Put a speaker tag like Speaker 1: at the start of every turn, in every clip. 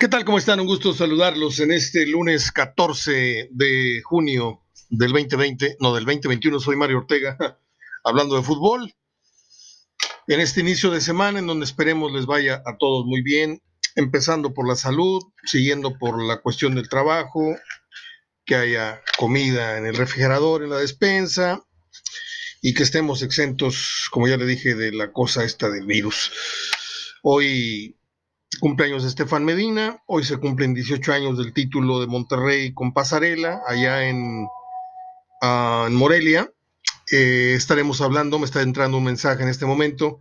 Speaker 1: ¿Qué tal? ¿Cómo están? Un gusto saludarlos en este lunes 14 de junio del 2020, no del 2021. Soy Mario Ortega, hablando de fútbol. En este inicio de semana, en donde esperemos les vaya a todos muy bien, empezando por la salud, siguiendo por la cuestión del trabajo, que haya comida en el refrigerador, en la despensa, y que estemos exentos, como ya le dije, de la cosa esta del virus. Hoy Cumpleaños de Estefan Medina, hoy se cumplen 18 años del título de Monterrey con Pasarela, allá en, ah, en Morelia. Eh, estaremos hablando, me está entrando un mensaje en este momento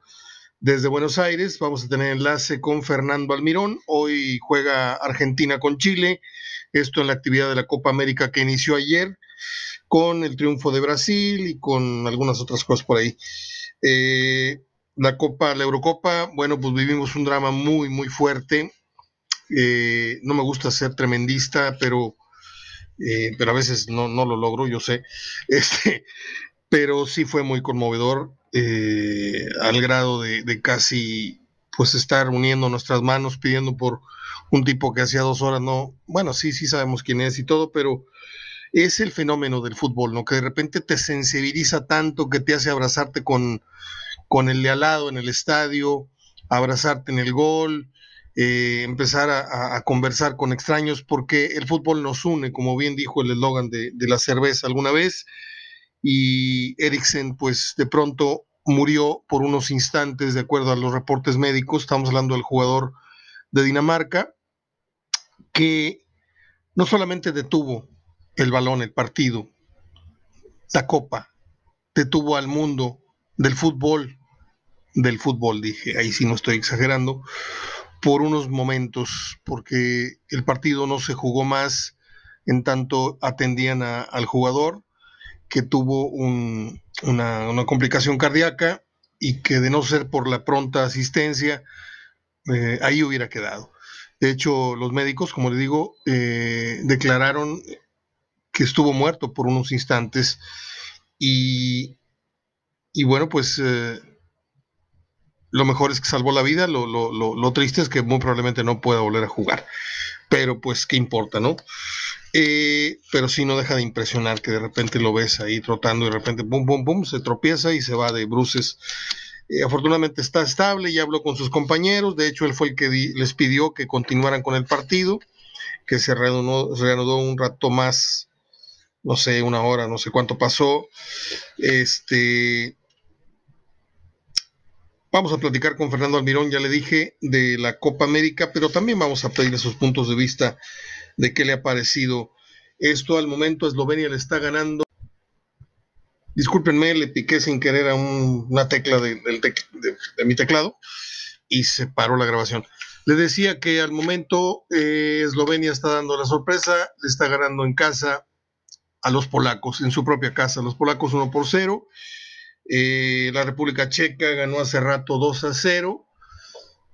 Speaker 1: desde Buenos Aires. Vamos a tener enlace con Fernando Almirón. Hoy juega Argentina con Chile. Esto en la actividad de la Copa América que inició ayer, con el triunfo de Brasil y con algunas otras cosas por ahí. Eh, la Copa, la Eurocopa, bueno, pues vivimos un drama muy, muy fuerte. Eh, no me gusta ser tremendista, pero, eh, pero a veces no, no, lo logro, yo sé. Este, pero sí fue muy conmovedor eh, al grado de, de, casi pues estar uniendo nuestras manos pidiendo por un tipo que hacía dos horas no, bueno, sí, sí sabemos quién es y todo, pero es el fenómeno del fútbol, ¿no? Que de repente te sensibiliza tanto que te hace abrazarte con, con el de al lado en el estadio, abrazarte en el gol, eh, empezar a, conversar con extraños, porque el fútbol nos une, como bien dijo el eslogan de, la cerveza alguna vez, y Eriksen pues de pronto murió por unos instantes, de acuerdo a los reportes médicos, estamos hablando del jugador de Dinamarca, que no solamente detuvo el balón, el partido, la copa, detuvo al mundo del fútbol, del fútbol, dije, ahí sí no estoy exagerando, por unos momentos, porque el partido no se jugó más en tanto atendían al jugador que tuvo una, complicación cardíaca y que de no ser por la pronta asistencia, eh, ahí hubiera quedado. De hecho, los médicos, como le digo, eh, declararon que estuvo muerto por unos instantes y, y bueno, pues eh, lo mejor es que salvó la vida, lo, lo, lo, triste es que muy probablemente no pueda volver a jugar. Pero pues, ¿qué importa, no? Eh, pero sí no deja de impresionar que de repente lo ves ahí trotando y de repente, pum, pum, pum, se tropieza y se va de bruces. Eh, afortunadamente está estable, ya habló con sus compañeros, de hecho él fue el que les pidió que continuaran con el partido, que se reanudó un rato más, no sé, una hora, no sé cuánto pasó. Este, Vamos a platicar con Fernando Almirón, ya le dije, de la Copa América, pero también vamos a pedirle sus puntos de vista de qué le ha parecido esto. Al momento Eslovenia le está ganando. Discúlpenme, le piqué sin querer a una tecla de, mi teclado y se paró la grabación. Le decía que al momento eh, Eslovenia está dando la sorpresa, le está ganando en casa a los polacos, en su propia casa, los polacos 1 por 0. Eh, la República Checa ganó hace rato 2 a 0,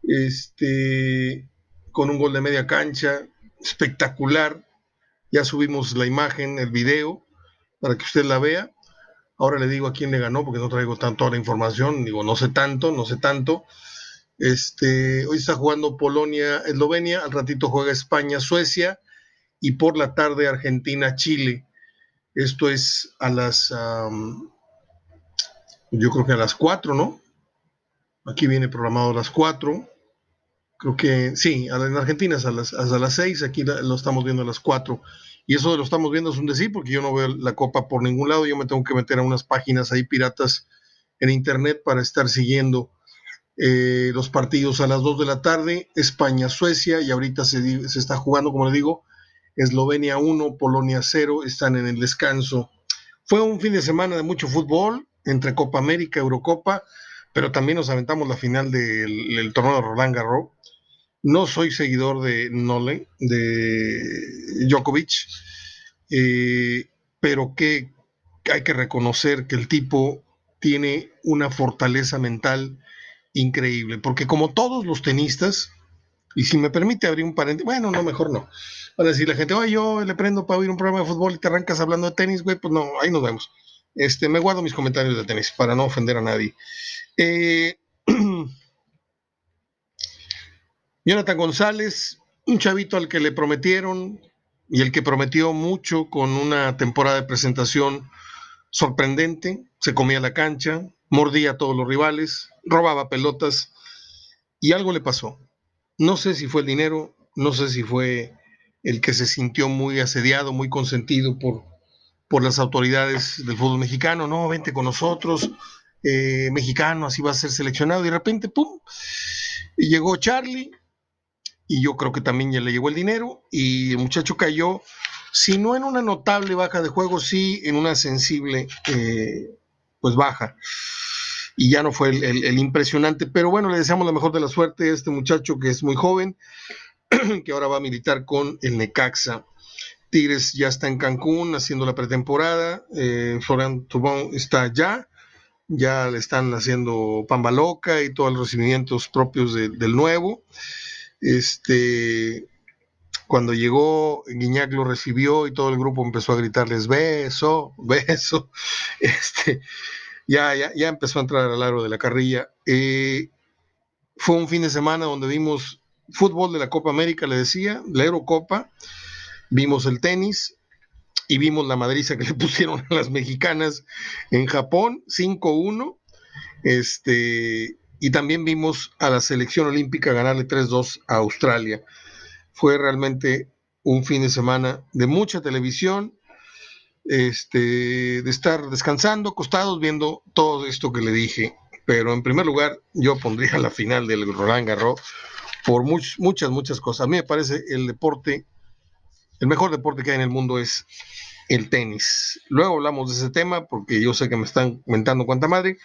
Speaker 1: este, con un gol de media cancha espectacular. Ya subimos la imagen, el video, para que usted la vea. Ahora le digo a quién le ganó, porque no traigo tanto la información. Digo, no sé tanto, no sé tanto. Este, hoy está jugando Polonia, Eslovenia, al ratito juega España, Suecia y por la tarde Argentina, Chile. Esto es a las yo creo que a las 4, ¿no? Aquí viene programado a las 4. Creo que sí, en Argentina es a las, a las 6, aquí lo estamos viendo a las 4. Y eso de lo estamos viendo es un decir, porque yo no veo la copa por ningún lado, yo me tengo que meter a unas páginas ahí piratas en internet para estar siguiendo eh, los partidos a las 2 de la tarde, España-Suecia, y ahorita se, se está jugando, como le digo, Eslovenia 1, Polonia 0, están en el descanso. Fue un fin de semana de mucho fútbol, entre Copa América, Eurocopa, pero también nos aventamos la final del, torneo de Roland Garros. No soy seguidor de Nole, de Djokovic, eh, pero que hay que reconocer que el tipo tiene una fortaleza mental increíble, porque como todos los tenistas, y si me permite abrir un paréntesis, bueno, no, mejor no. Van a decir la gente, oye, yo le prendo para oír un programa de fútbol y te arrancas hablando de tenis, güey, pues no, ahí nos vemos. Este, me guardo mis comentarios de tenis para no ofender a nadie. Eh, Jonathan González, un chavito al que le prometieron y el que prometió mucho con una temporada de presentación sorprendente, se comía la cancha, mordía a todos los rivales, robaba pelotas y algo le pasó. No sé si fue el dinero, no sé si fue el que se sintió muy asediado, muy consentido por, por las autoridades del fútbol mexicano, no, vente con nosotros, eh, mexicano, así va a ser seleccionado, y de repente, ¡pum! Y llegó Charlie, y yo creo que también ya le llegó el dinero, y el muchacho cayó, si no en una notable baja de juego, sí en una sensible, eh, pues baja. Y ya no fue el, impresionante, pero bueno, le deseamos la mejor de la suerte a este muchacho que es muy joven, que ahora va a militar con el Necaxa. Tigres ya está en Cancún haciendo la pretemporada. Eh, Florian Tubón está allá. Ya le están haciendo pamba loca y todos los recibimientos propios del nuevo. Este, cuando llegó, Guiñac lo recibió y todo el grupo empezó a gritarles beso, beso. Este, ya, ya, ya empezó a entrar al aro de la carrilla. Eh, fue un fin de semana donde vimos fútbol de la Copa América, le decía, la Eurocopa, vimos el tenis y vimos la madriza que le pusieron a las mexicanas en Japón, 5-1, este, y también vimos a la selección olímpica ganarle 3-2 a Australia. Fue realmente un fin de semana de mucha televisión, este, de estar descansando, acostados, viendo todo esto que le dije. Pero en primer lugar, yo pondría la final del Roland Garros por muchas, muchas cosas. A mí me parece el deporte, el mejor deporte que hay en el mundo es el tenis. Luego hablamos de ese tema porque yo sé que me están comentando cuánta madre.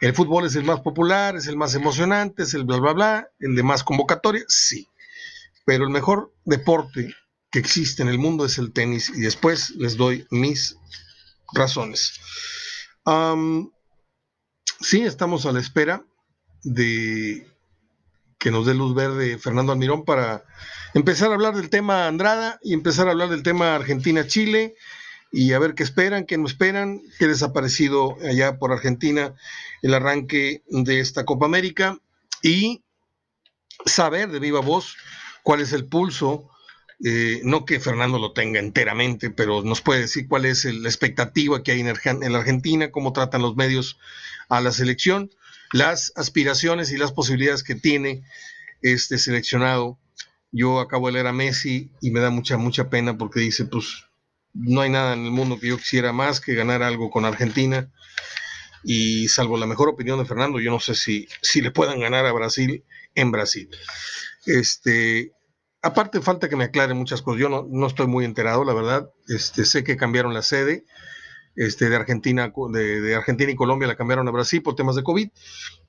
Speaker 1: El fútbol es el más popular, es el más emocionante, es el bla, bla, bla, el de más convocatoria, sí. Pero el mejor deporte que existe en el mundo es el tenis y después les doy mis razones. sí, estamos a la espera de que nos dé luz verde Fernando Almirón para empezar a hablar del tema Andrada y empezar a hablar del tema Argentina-Chile y a ver qué esperan, qué no esperan, qué desaparecido allá por Argentina el arranque de esta Copa América y saber de viva voz cuál es el pulso, eh, no que Fernando lo tenga enteramente, pero nos puede decir cuál es la expectativa que hay en, en la Argentina, cómo tratan los medios a la selección las aspiraciones y las posibilidades que tiene este seleccionado. Yo acabo de leer a Messi y me da mucha, mucha pena porque dice, pues no hay nada en el mundo que yo quisiera más que ganar algo con Argentina. Y salvo la mejor opinión de Fernando, yo no sé si, si le puedan ganar a Brasil en Brasil. Este, aparte falta que me aclare muchas cosas. Yo no, no estoy muy enterado, la verdad. Este, sé que cambiaron la sede este, de, Argentina, de, Argentina y Colombia la cambiaron a Brasil por temas de COVID,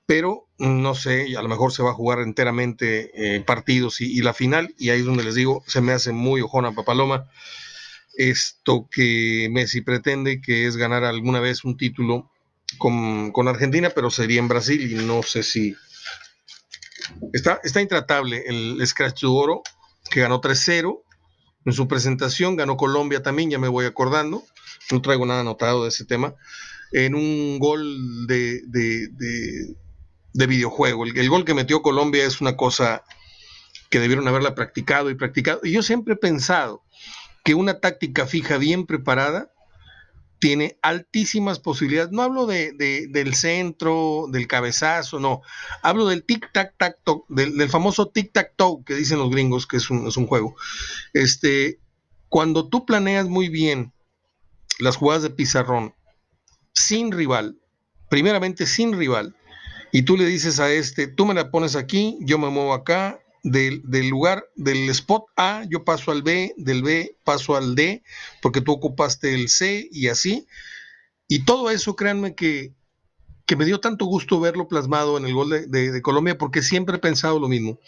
Speaker 1: pero no sé, a lo mejor se va a jugar enteramente eh, partidos y, la final, y ahí es donde les digo, se me hace muy ojona Papaloma esto que Messi pretende, que es ganar alguna vez un título con, Argentina, pero sería en Brasil y no sé si... Está, está intratable el Scratch de Oro, que ganó 3-0. En su presentación ganó Colombia también, ya me voy acordando no traigo nada anotado de ese tema, en un gol de, videojuego. El, gol que metió Colombia es una cosa que debieron haberla practicado y practicado. Y yo siempre he pensado que una táctica fija bien preparada tiene altísimas posibilidades. No hablo de, del centro, del cabezazo, no. Hablo del tic-tac-tac-toe, del, del, famoso tic-tac-toe que dicen los gringos, que es un, es un juego. Este, cuando tú planeas muy bien las jugadas de pizarrón sin rival, primeramente sin rival, y tú le dices a este, tú me la pones aquí, yo me muevo acá, del, lugar, del spot A, yo paso al B, del B paso al D, porque tú ocupaste el C y así. Y todo eso, créanme que, que me dio tanto gusto verlo plasmado en el gol de, Colombia, porque siempre he pensado lo mismo.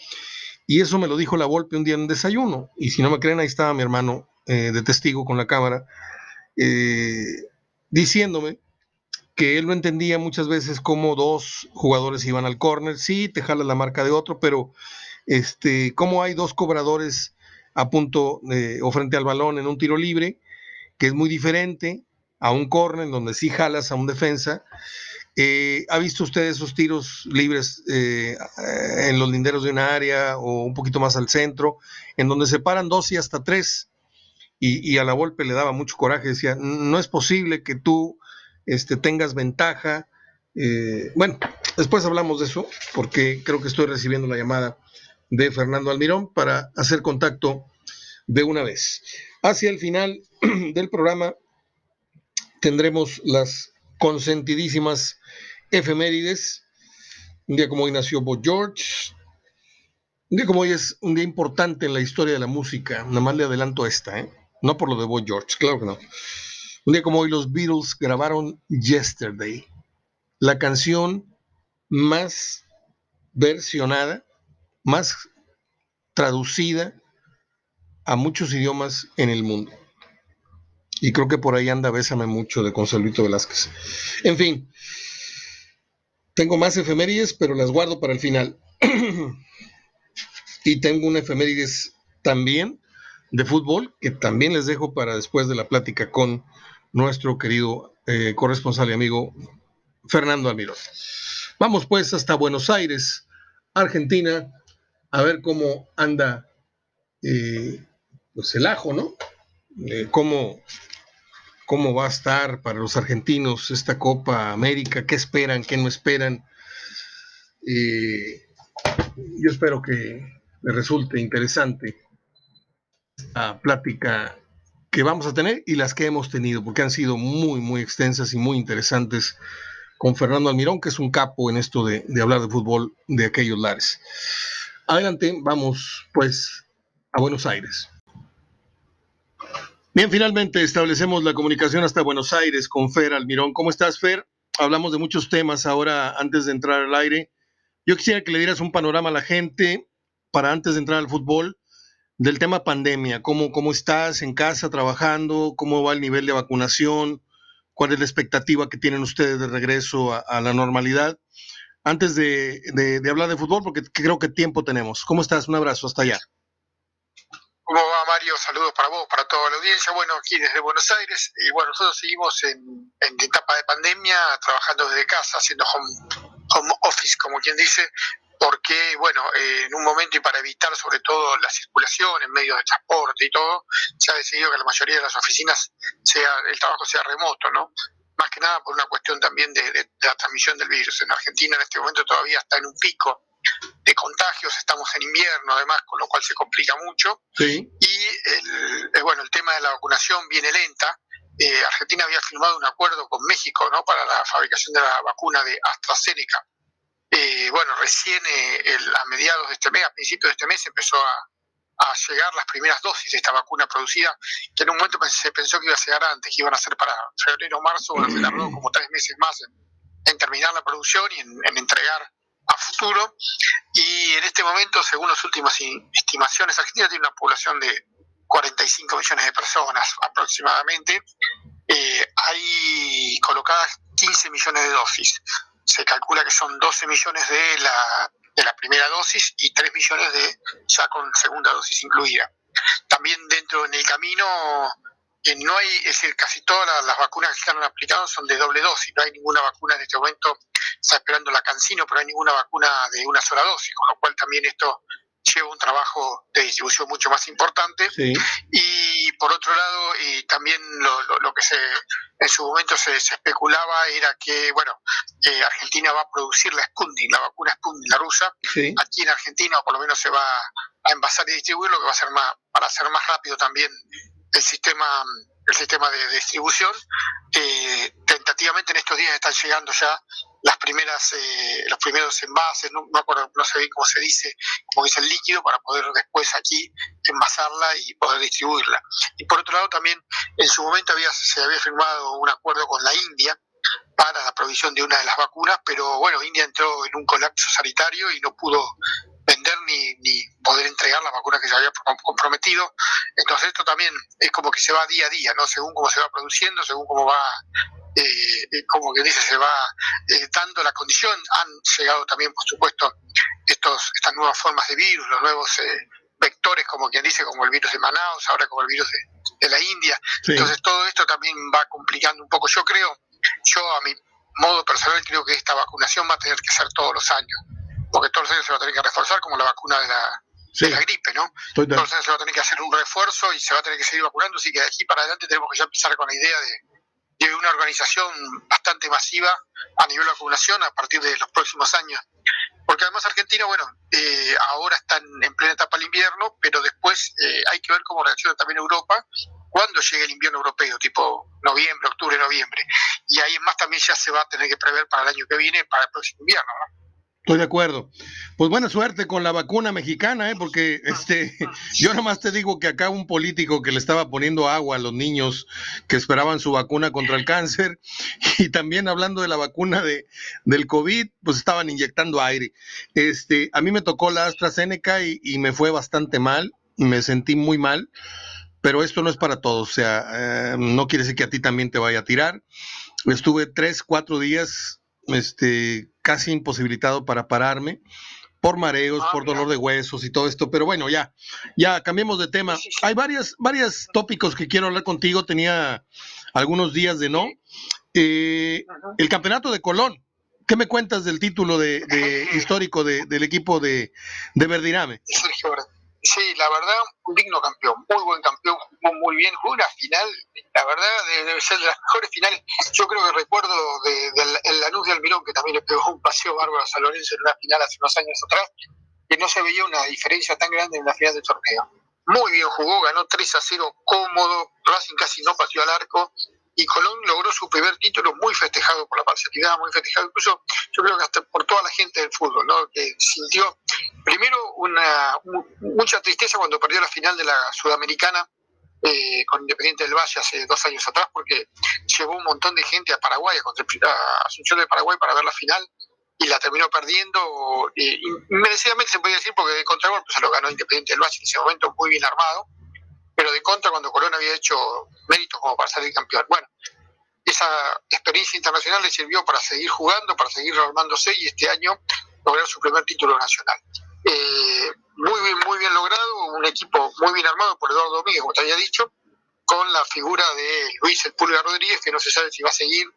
Speaker 1: Y eso me lo dijo la Volpe un día en desayuno. Y si no me creen, ahí estaba mi hermano eh, de testigo con la cámara. Eh, diciéndome que él no entendía muchas veces cómo dos jugadores iban al córner, sí, te jala la marca de otro, pero este, cómo hay dos cobradores a punto o frente al balón en un tiro libre, que es muy diferente a un córner donde sí jalas a un defensa, Eh, ¿Ha visto usted esos tiros libres eh, en los linderos de una área o un poquito más al centro, en donde se paran dos y hasta tres? Y, a la golpe le daba mucho coraje, decía, no es posible que tú este, tengas ventaja. Eh, bueno, después hablamos de eso, porque creo que estoy recibiendo la llamada de Fernando Almirón para hacer contacto de una vez. Hacia el final del programa tendremos las consentidísimas efemérides. Un día como hoy nació Bob George. Un día como hoy es un día importante en la historia de la música. Nada más le adelanto esta, ¿eh? No por lo de Bob George, claro que no. Un día como hoy los Beatles grabaron Yesterday, la canción más versionada, más traducida a muchos idiomas en el mundo. Y creo que por ahí anda Bésame mucho de Consuelito Velázquez. En fin, tengo más efemérides, pero las guardo para el final. y tengo una efemérides también de fútbol que también les dejo para después de la plática con nuestro querido eh, corresponsal y amigo Fernando Almirón. Vamos pues hasta Buenos Aires, Argentina, a ver cómo anda eh, pues el ajo, ¿no? Eh, cómo, cómo va a estar para los argentinos esta Copa América, qué esperan, qué no esperan. yo espero que les resulte interesante esta plática que vamos a tener y las que hemos tenido, porque han sido muy, muy extensas y muy interesantes con Fernando Almirón, que es un capo en esto de, de hablar de fútbol de aquellos lares. Adelante, vamos pues a Buenos Aires. Bien, finalmente establecemos la comunicación hasta Buenos Aires con Fer Almirón. ¿Cómo estás, Fer? Hablamos de muchos temas ahora antes de entrar al aire. Yo quisiera que le dieras un panorama a la gente para antes de entrar al fútbol del tema pandemia. ¿Cómo, cómo estás en casa trabajando? ¿Cómo va el nivel de vacunación? ¿Cuál es la expectativa que tienen ustedes de regreso a, la normalidad? Antes de, de hablar de fútbol, porque creo que tiempo tenemos. ¿Cómo estás? Un abrazo, hasta allá.
Speaker 2: ¿Cómo va Mario? Saludos para vos, para toda la audiencia. Bueno, aquí desde Buenos Aires. Y bueno, nosotros seguimos en, etapa de pandemia, trabajando desde casa, haciendo home, home office, como quien dice, porque, bueno, eh, en un momento y para evitar sobre todo la circulación en medios de transporte y todo, se ha decidido que la mayoría de las oficinas sea el trabajo sea remoto, ¿no? Más que nada por una cuestión también de, de la transmisión del virus. En Argentina en este momento todavía está en un pico de contagios, estamos en invierno además, con lo cual se complica mucho. Y el, eh, bueno, el tema de la vacunación viene lenta. Eh, Argentina había firmado un acuerdo con México ¿no? para la fabricación de la vacuna de AstraZeneca. Eh, bueno, recién a mediados de este mes, a principios de este mes, empezó a, llegar las primeras dosis de esta vacuna producida, que en un momento se pensó que iba a llegar antes, que iban a ser para febrero o marzo, bueno, se tardó como tres meses más en, terminar la producción y en entregar a futuro. Y en este momento, según las últimas estimaciones, Argentina tiene una población de 45 millones de personas aproximadamente. Eh, hay colocadas 15 millones de dosis. Se calcula que son 12 millones de la, de la primera dosis y 3 millones de ya con segunda dosis incluida. También dentro en el camino no hay, es decir, casi todas las, vacunas que están aplicadas son de doble dosis, no hay ninguna vacuna en este momento, está esperando la Cancino, pero no hay ninguna vacuna de una sola dosis, con lo cual también esto lleva un trabajo de distribución mucho más importante. Y por otro lado, y también lo, que se en su momento se, especulaba era que, bueno, eh, Argentina va a producir la Sputnik, la vacuna Sputnik, la rusa, aquí en Argentina, o por lo menos se va a envasar y distribuir, lo que va a ser más, para hacer más rápido también el sistema el sistema de distribución. Eh, tentativamente en estos días están llegando ya las primeras eh, los primeros envases, no, no, no sé bien cómo se dice, como dice el líquido, para poder después aquí envasarla y poder distribuirla. Y por otro lado también en su momento había, se había firmado un acuerdo con la India para la provisión de una de las vacunas, pero bueno, India entró en un colapso sanitario y no pudo vender ni, ni poder entregar la vacuna que se había comprometido. Entonces esto también es como que se va día a día, ¿no? Según cómo se va produciendo, según cómo va, eh, eh como que dice, se va eh, dando la condición. Han llegado también, por supuesto, estos, estas nuevas formas de virus, los nuevos eh, vectores, como quien dice, como el virus de Manaus, ahora como el virus de, la India. Entonces todo esto también va complicando un poco. Yo creo, yo a mi modo personal creo que esta vacunación va a tener que ser todos los años, porque todos los años se va a tener que reforzar como la vacuna de la, la gripe, ¿no? Todos los años se va a tener que hacer un refuerzo y se va a tener que seguir vacunando, así que de aquí para adelante tenemos que ya empezar con la idea de, de una organización bastante masiva a nivel de vacunación a partir de los próximos años porque además Argentina, bueno, eh, ahora está en plena etapa del invierno, pero después eh, hay que ver cómo reacciona también Europa cuando llegue el invierno europeo, tipo noviembre, octubre, noviembre. Y ahí en más también ya se va a tener que prever para el año que viene, para el próximo invierno, ¿no?
Speaker 1: Estoy de acuerdo. Pues buena suerte con la vacuna mexicana, ¿eh? porque este, yo nomás te digo que acá un político que le estaba poniendo agua a los niños que esperaban su vacuna contra el cáncer y también hablando de la vacuna de, del COVID, pues estaban inyectando aire. Este, a mí me tocó la AstraZeneca y, y me fue bastante mal, me sentí muy mal, pero esto no es para todos, o sea, eh, no quiere decir que a ti también te vaya a tirar. Estuve tres, cuatro días este, casi imposibilitado para pararme por mareos, ah, por dolor de huesos y todo esto, pero bueno, ya, ya cambiemos de tema. Hay varias, varios tópicos que quiero hablar contigo, tenía algunos días de no. Eh, el campeonato de Colón, ¿qué me cuentas del título de, histórico del equipo de, de Verdirame?
Speaker 2: Sí, la verdad, un digno campeón, muy buen campeón, jugó muy bien, jugó una final, la verdad debe ser de las mejores finales. Yo creo que recuerdo de, de, Lanús de Almirón, que también le pegó un paseo bárbaro a San Lorenzo en una final hace unos años atrás, que no se veía una diferencia tan grande en la final del torneo. Muy bien jugó, ganó 3 a 0 cómodo, Racing casi no pateó al arco, y Colón logró su primer título muy festejado por la parcialidad, muy festejado incluso yo creo que hasta por toda la gente del fútbol, ¿no? que sintió primero una mucha tristeza cuando perdió la final de la Sudamericana eh, con Independiente del Valle hace dos años atrás, porque llevó un montón de gente a Paraguay, a Asunción de Paraguay para ver la final y la terminó perdiendo eh, merecidamente se podía decir porque de contragolpe se lo ganó Independiente del Valle en ese momento muy bien armado pero de contra cuando Colón había hecho méritos como para salir campeón. Bueno, esa experiencia internacional le sirvió para seguir jugando, para seguir armándose y este año lograr su primer título nacional. Eh, muy bien, muy bien logrado, un equipo muy bien armado por Eduardo Domínguez, como te había dicho, con la figura de Luis El Pulga Rodríguez, que no se sabe si va a seguir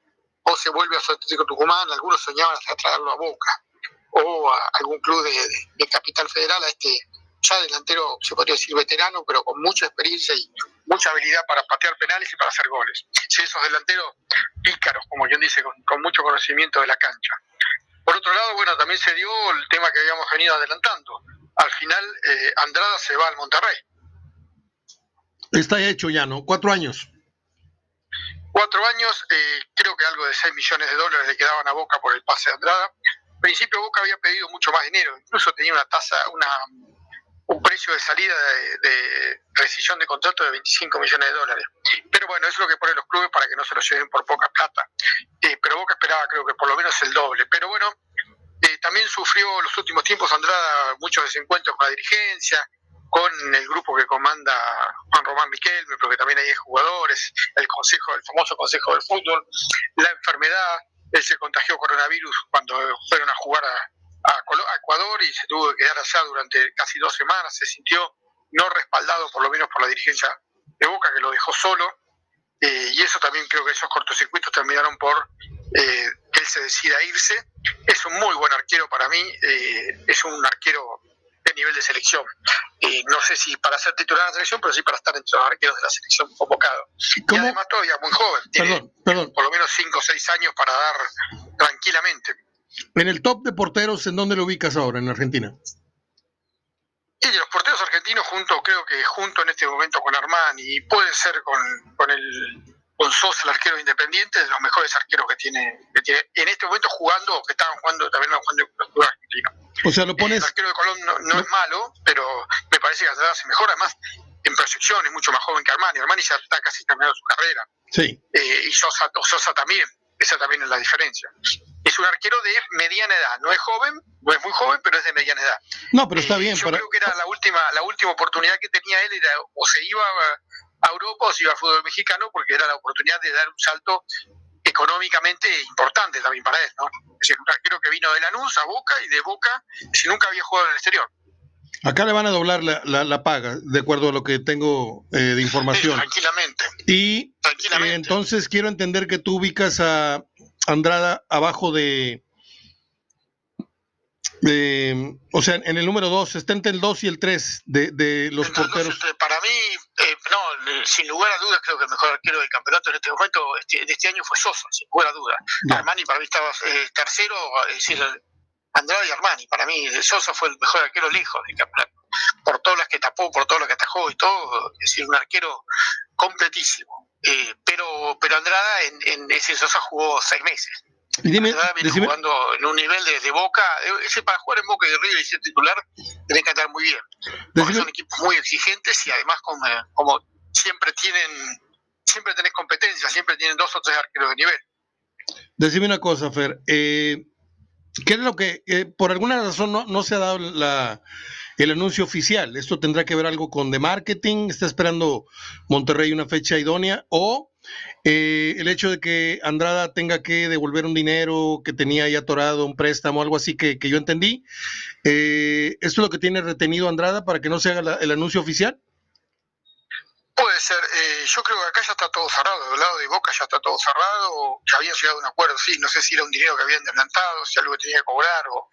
Speaker 2: o se vuelve a su Atlético Tucumán, algunos soñaban hasta traerlo a Boca o a algún club de, de Capital Federal, a este ya delantero, se podría decir veterano, pero con mucha experiencia y mucha habilidad para patear penales y para hacer goles. Sí, esos delanteros pícaros, como quien dice, con, mucho conocimiento de la cancha. Por otro lado, bueno, también se dio el tema que habíamos venido adelantando. Al final, eh, Andrada se va al Monterrey.
Speaker 1: Está hecho ya, ¿no? Cuatro años.
Speaker 2: Cuatro años, eh, creo que algo de 6 millones de dólares le quedaban a Boca por el pase de Andrada. En principio Boca había pedido mucho más dinero, incluso tenía una tasa, una un precio de salida de, rescisión de contrato de 25 millones de dólares. Pero bueno, eso es lo que ponen los clubes para que no se lo lleven por poca plata. Eh, pero Boca esperaba creo que por lo menos el doble. Pero bueno, eh, también sufrió los últimos tiempos Andrada muchos desencuentros con la dirigencia, con el grupo que comanda Juan Román Miquel, pero que también hay jugadores, el consejo, el famoso consejo del fútbol, la enfermedad, él se contagió coronavirus cuando fueron a jugar a, a Ecuador y se tuvo que quedar allá durante casi dos semanas. Se sintió no respaldado, por lo menos por la dirigencia de Boca, que lo dejó solo. Eh, y eso también creo que esos cortocircuitos terminaron por eh, que él se decida irse. Es un muy buen arquero para mí, eh, es un arquero de nivel de selección. no sé si para ser titular de la selección, pero sí para estar entre los arqueros de la selección convocado. Y además todavía muy joven, tiene por lo menos 5 o 6 años para dar tranquilamente.
Speaker 1: En el top de porteros, ¿en dónde lo ubicas ahora en Argentina?
Speaker 2: Y los porteros argentinos, junto, creo que junto en este momento con Armani, y puede ser con, con el con Sosa, el arquero independiente, de los mejores arqueros que tiene, que tiene en este momento jugando, que estaban jugando, también jugando los clubes argentinos.
Speaker 1: O sea, lo pones.
Speaker 2: El arquero de Colón no, es malo, pero me parece que se mejora. Además, en proyección es mucho más joven que Armani. Armani ya está casi terminando su carrera.
Speaker 1: Sí.
Speaker 2: Eh, y Sosa, Sosa también. Esa también es la diferencia es un arquero de mediana edad. No es joven, no es muy joven, pero es de mediana edad.
Speaker 1: No, pero está eh, bien.
Speaker 2: Yo creo que era la última, la última oportunidad que tenía él, era o se iba a Europa o se iba al fútbol mexicano, porque era la oportunidad de dar un salto económicamente importante también para él, ¿no? Es decir, un arquero que vino de Lanús a Boca y de Boca, si nunca había jugado en el exterior.
Speaker 1: Acá le van a doblar la, la, paga, de acuerdo a lo que tengo eh, de información.
Speaker 2: tranquilamente.
Speaker 1: Y eh, entonces quiero entender que tú ubicas a, Andrada abajo de, o sea, en el número 2, está entre el 2 y el 3 de, de los porteros.
Speaker 2: para mí, eh, no, sin lugar a dudas, creo que el mejor arquero del campeonato en este momento, este, de este año fue Sosa, sin lugar a dudas. Armani para mí estaba eh, tercero, es decir, Andrade y Armani, para mí Sosa fue el mejor arquero lejos campeonato. Por todas las que tapó, por todo lo que atajó y todo, es decir, un arquero completísimo. Eh, pero, pero Andrada en, en ese Sosa jugó seis meses Dime, jugando en un nivel de, Boca. Ese para jugar en Boca y de River y ser titular, tiene que andar muy bien. Porque son equipos muy exigentes y además, como, como siempre tienen, siempre tenés competencia, siempre tienen dos o tres arqueros de nivel.
Speaker 1: Decime una cosa, Fer. Eh, ¿Qué es lo que, eh, por alguna razón, no, se ha dado el anuncio oficial? ¿Esto tendrá que ver algo con de marketing? ¿Está esperando Monterrey una fecha idónea? ¿O eh, el hecho de que Andrada tenga que devolver un dinero que tenía ya atorado, un préstamo, algo así que, yo entendí. Eh, ¿Esto es lo que tiene retenido Andrada para que no se haga el anuncio oficial?
Speaker 2: Puede ser. Eh, yo creo que acá ya está todo cerrado. Del lado de Boca ya está todo cerrado. Ya habían llegado a un acuerdo, sí. No sé si era un dinero que habían adelantado, si algo que tenía que cobrar o,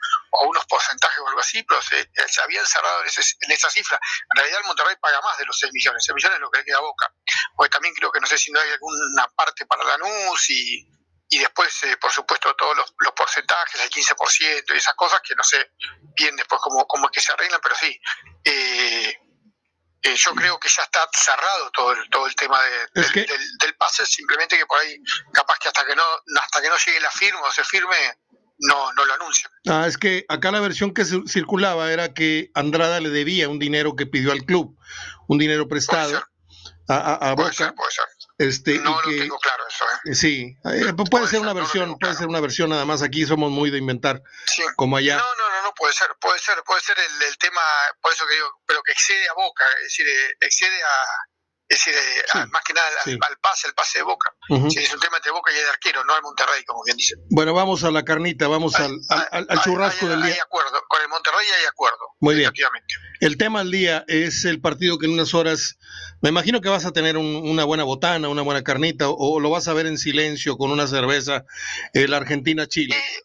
Speaker 2: unos porcentajes o algo así, pero se, habían cerrado en, esa cifra. En realidad el Monterrey paga más de los 6 millones. 6 millones es lo que le queda a Boca. Porque también creo que no sé si no hay alguna parte para Lanús y, y después, eh, por supuesto, todos los, porcentajes, el 15% y esas cosas que no sé bien después cómo, cómo es que se arreglan, pero sí. Eh, eh, yo creo que ya está cerrado todo el, todo el tema de, del, pase, simplemente que por ahí capaz que hasta que no hasta que no llegue la firma o se firme no, no lo anuncian.
Speaker 1: Ah, es que acá la versión que circulaba era que Andrada le debía un dinero que pidió al club, un dinero prestado a, a, Boca. puede ser. Este,
Speaker 2: no lo tengo claro eso. ¿eh?
Speaker 1: Sí, eh, puede, ser una versión, puede ser una versión nada más. Aquí somos muy de inventar, como allá.
Speaker 2: No, no, no, no puede ser, puede ser, puede ser el, el tema, por eso que digo, pero que excede a Boca, es decir, eh, excede a, es decir, eh, más que nada al, pase, el pase de Boca. es un tema entre Boca y de arquero, no al Monterrey, como bien dice.
Speaker 1: Bueno, vamos a la carnita, vamos al, al, churrasco del día.
Speaker 2: Hay acuerdo, con el Monterrey hay acuerdo.
Speaker 1: Muy bien. El tema del día es el partido que en unas horas, me imagino que vas a tener una buena botana, una buena carnita, o, lo vas a ver en silencio con una cerveza, la Argentina-Chile.
Speaker 2: Eh,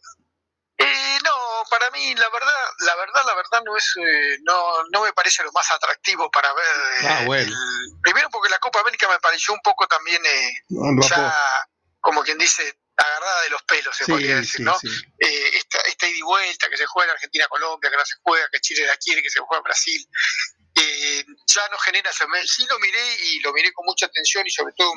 Speaker 2: para mí la verdad, la verdad, la verdad no es, eh, no, no me parece lo más atractivo para ver.
Speaker 1: ah, bueno.
Speaker 2: primero porque la Copa América me pareció un poco también eh, ya, como quien dice, agarrada de los pelos, se podría decir, ¿no? Eh, esta, esta ida y vuelta que se juega en Argentina-Colombia, que no se juega, que Chile la quiere, que se juega en Brasil. Eh, ya no genera sí lo miré y lo miré con mucha atención y sobre todo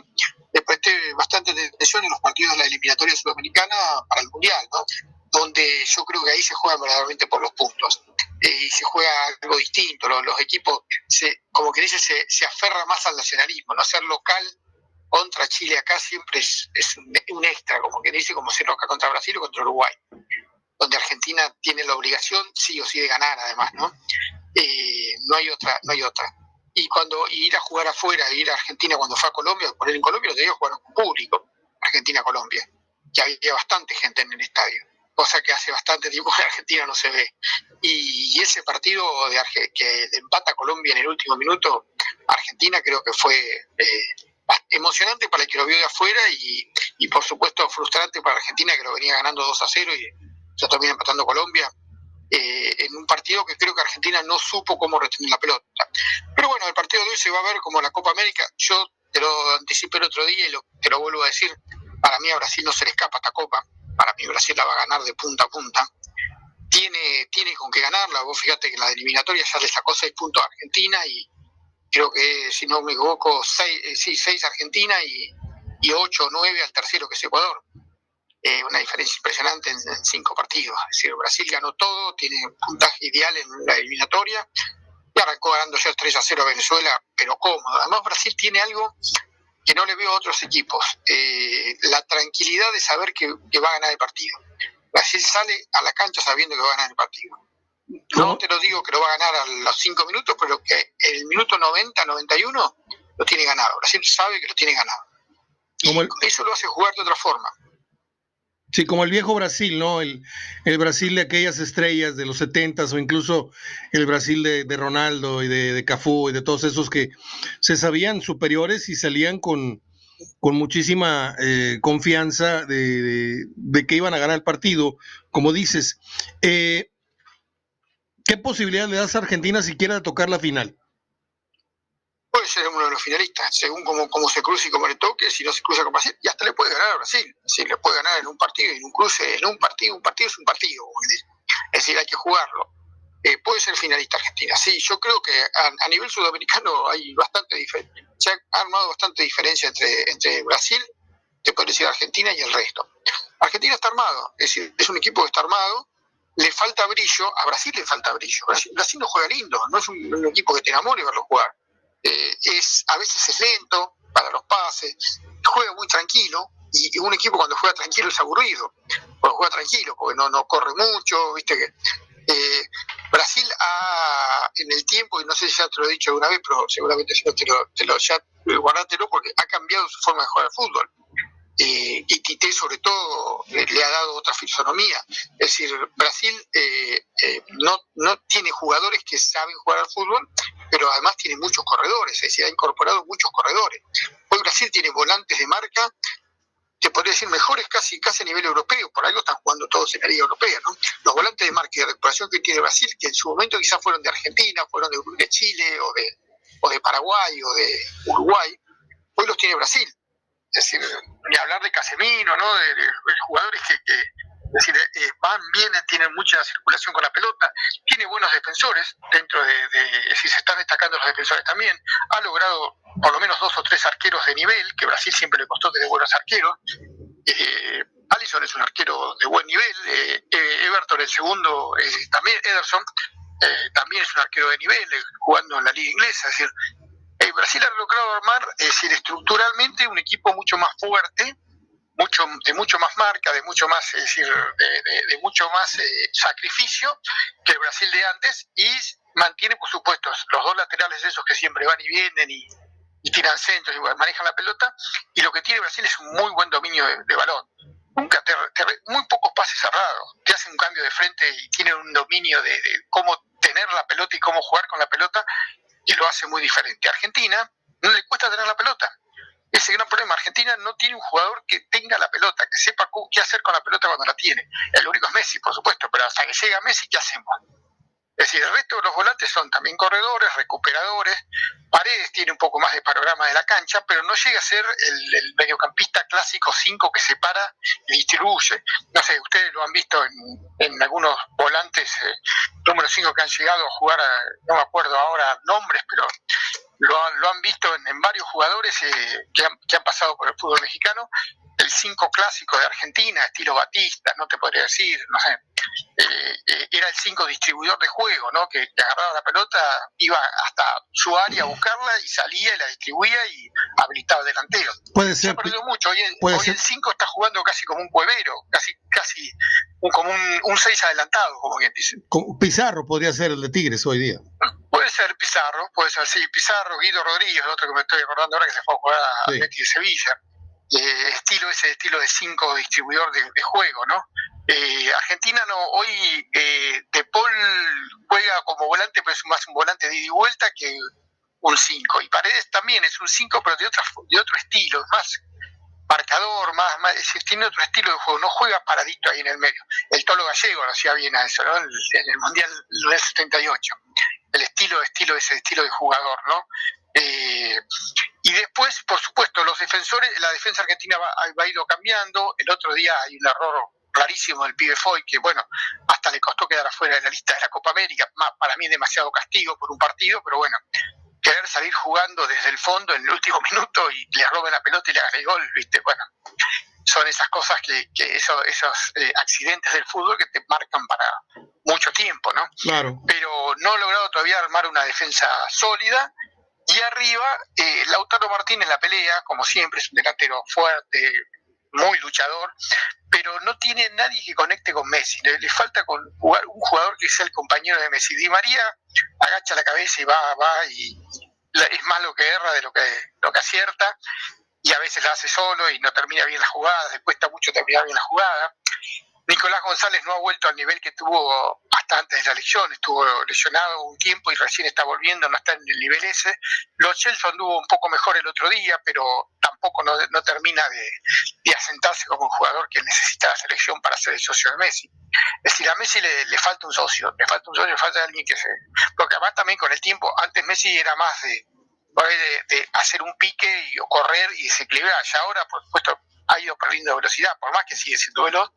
Speaker 2: le presté bastante atención en los partidos de la eliminatoria sudamericana para el mundial, ¿no? Donde yo creo que ahí se juega verdaderamente por los puntos eh, y se juega algo distinto. Los, equipos, se, como que dice, se, se aferra más al nacionalismo, no ser local contra Chile acá siempre es, es un, extra, como que dice, como ser acá contra Brasil o contra Uruguay, donde Argentina tiene la obligación sí o sí de ganar, además, ¿no? Eh, no hay otra, no hay otra. Y cuando ir a jugar afuera, ir a Argentina cuando fue a Colombia, poner en Colombia, lo tenía jugar con público, Argentina-Colombia, que había bastante gente en el estadio cosa que hace bastante tiempo en Argentina no se ve. Y, ese partido de que empata Colombia en el último minuto, Argentina creo que fue eh, emocionante para el que lo vio de afuera y, por supuesto frustrante para Argentina que lo venía ganando 2 a 0 y ya también empatando Colombia. Eh, en un partido que creo que Argentina no supo cómo retener la pelota. Pero bueno, el partido de hoy se va a ver como la Copa América. Yo te lo anticipé el otro día y lo, te lo vuelvo a decir. Para mí a Brasil no se le escapa esta Copa para mí Brasil la va a ganar de punta a punta. Tiene, tiene con qué ganarla, vos fíjate que en la eliminatoria ya le sacó seis puntos a Argentina y creo que, si no me equivoco, seis, eh, sí, seis a Argentina y, y ocho o nueve al tercero que es Ecuador. Eh, una diferencia impresionante en, cinco partidos. Es decir, Brasil ganó todo, tiene un puntaje ideal en la eliminatoria y arrancó ganando ya 3 a 0 a Venezuela, pero cómodo. Además, Brasil tiene algo que no le veo a otros equipos. Eh, la tranquilidad de saber que, va a ganar el partido. Brasil sale a la cancha sabiendo que va a ganar el partido. No, te lo digo que lo va a ganar a los cinco minutos, pero que el minuto 90, 91 lo tiene ganado. Brasil sabe que lo tiene ganado. Y eso lo hace jugar de otra forma.
Speaker 1: Sí, como el viejo Brasil, ¿no? El, el Brasil de aquellas estrellas de los setentas o incluso el Brasil de, de Ronaldo y de, de, Cafú y de todos esos que se sabían superiores y salían con, con muchísima eh, confianza de, que iban a ganar el partido, como dices. Eh, ¿Qué posibilidad le das a Argentina si quiere tocar la final?
Speaker 2: Puede ser uno de los finalistas, según cómo, se cruce y cómo le toque, si no se cruza con Brasil, y hasta le puede ganar a Brasil. Si le puede ganar en un partido, en un cruce, en un partido, un partido es un partido. Es decir, hay que jugarlo. Eh, puede ser finalista Argentina. Sí, yo creo que a, nivel sudamericano hay bastante diferencia. Se ha armado bastante diferencia entre, entre Brasil, te puede decir Argentina y el resto. Argentina está armado, es decir, es un equipo que está armado, le falta brillo, a Brasil le falta brillo. Brasil, no juega lindo, no es un, equipo que te enamore verlo jugar. Eh, es, a veces es lento para los pases, juega muy tranquilo, y un equipo cuando juega tranquilo es aburrido, cuando juega tranquilo, porque no, no corre mucho, viste que eh, Brasil ha, en el tiempo, y no sé si ya te lo he dicho alguna vez, pero seguramente si no te lo, te lo ya porque ha cambiado su forma de jugar al fútbol. Eh, y Tite sobre todo le, ha dado otra fisonomía. Es decir, Brasil eh, no, no tiene jugadores que saben jugar al fútbol, pero además tiene muchos corredores, es decir, ha incorporado muchos corredores. Hoy Brasil tiene volantes de marca te podría decir mejores casi, casi a nivel europeo, por algo están jugando todos en la Liga Europea, ¿no? Los volantes de marca y de recuperación que tiene Brasil, que en su momento quizás fueron de Argentina, fueron de, Chile o de, o de Paraguay o de Uruguay, hoy los tiene Brasil. Es decir, ni hablar de Casemiro, ¿no? De, jugadores que, decir, eh, van, vienen, tienen mucha circulación con la pelota, tiene buenos defensores dentro de, de, si se están destacando los defensores también, ha logrado por lo menos dos o tres arqueros de nivel, que Brasil siempre le costó tener buenos arqueros. Eh, Allison es un arquero de buen nivel, eh, eh, Everton el segundo, también Ederson, también es un arquero de nivel, jugando en la liga inglesa, es decir, Brasil ha logrado armar, es decir, estructuralmente un equipo mucho más fuerte, mucho, de mucho más marca, de mucho más, es decir, de, mucho más sacrificio que el Brasil de antes y mantiene, por supuesto, los dos laterales esos que siempre van y vienen y, y tiran centros y manejan la pelota. Y lo que tiene Brasil es un muy buen dominio de, balón. Nunca te, muy pocos pases cerrados. Te hacen un cambio de frente y tienen un dominio de, cómo tener la pelota y cómo jugar con la pelota y lo hace muy diferente. Argentina no le cuesta tener la pelota. Ese gran problema. Argentina no tiene un jugador que tenga la pelota, que sepa qué hacer con la pelota cuando la tiene. El único es Messi, por supuesto, pero hasta que llega Messi, ¿qué hacemos? Es decir, el resto de los volantes son también corredores, recuperadores. Paredes tiene un poco más de panorama de la cancha, pero no llega a ser el, mediocampista clásico 5 que separa y distribuye. No sé, ustedes lo han visto en, algunos volantes eh, número 5 que han llegado a jugar, no me acuerdo ahora nombres, pero lo, han visto en, varios jugadores eh, que, han, que han pasado por el fútbol mexicano el 5 clásico de Argentina, estilo Batista, no te podría decir, no sé, eh, eh, era el 5 distribuidor de juego, ¿no? Que, agarraba la pelota, iba hasta su área a buscarla y salía y la distribuía y habilitaba delantero.
Speaker 1: Puede ser.
Speaker 2: Se ha perdido mucho. Hoy, el 5 está jugando casi como un cuevero, casi, casi un, como un 6 adelantado, como quien dice.
Speaker 1: Pizarro podría ser el de Tigres hoy día.
Speaker 2: Puede ser Pizarro, puede ser, sí, Pizarro, Guido Rodríguez, el otro que me estoy acordando ahora que se fue a jugar a sí. de Sevilla eh, estilo, ese estilo de cinco distribuidor de, juego, ¿no? Eh, Argentina no, hoy eh, De Paul juega como volante, pero es más un volante de ida y vuelta que un 5. Y Paredes también es un 5, pero de, otra, de otro estilo, es más marcador, más, más tiene otro estilo de juego, no juega paradito ahí en el medio. El Tolo Gallego lo hacía bien a eso, ¿no? En el Mundial del 78. El estilo, estilo, ese estilo de jugador, ¿no? Eh, y después, por supuesto, los defensores, la defensa argentina va, ha ido cambiando. El otro día hay un error clarísimo del pibe Foy, que bueno, hasta le costó quedar afuera de la lista de la Copa América. Para mí demasiado castigo por un partido, pero bueno, querer salir jugando desde el fondo en el último minuto y le robe la pelota y le haga el gol, ¿viste? Bueno, son esas cosas que, que esos eh, accidentes del fútbol que te marcan para mucho tiempo, ¿no?
Speaker 1: Claro.
Speaker 2: Pero no he logrado todavía armar una defensa sólida y arriba, eh, Lautaro Martínez la pelea, como siempre, es un delantero fuerte, muy luchador, pero no tiene nadie que conecte con Messi. Le, falta con jugar, un jugador que sea el compañero de Messi. Di María agacha la cabeza y va, va, y, es más lo que erra de lo que, lo que acierta, y a veces la hace solo y no termina bien la jugada, le cuesta mucho terminar bien la jugada. Nicolás González no ha vuelto al nivel que tuvo hasta antes de la elección, estuvo lesionado un tiempo y recién está volviendo, no está en el nivel ese. Los Chelsea anduvo un poco mejor el otro día, pero tampoco no, termina de, asentarse como un jugador que necesita la selección para ser el socio de Messi. Es decir, a Messi le, falta un socio, le falta un socio, le falta alguien que se... Porque además también con el tiempo, antes Messi era más de, de, hacer un pique y correr y desequilibrar, y ahora por supuesto ha ido perdiendo velocidad, por más que sigue siendo veloz,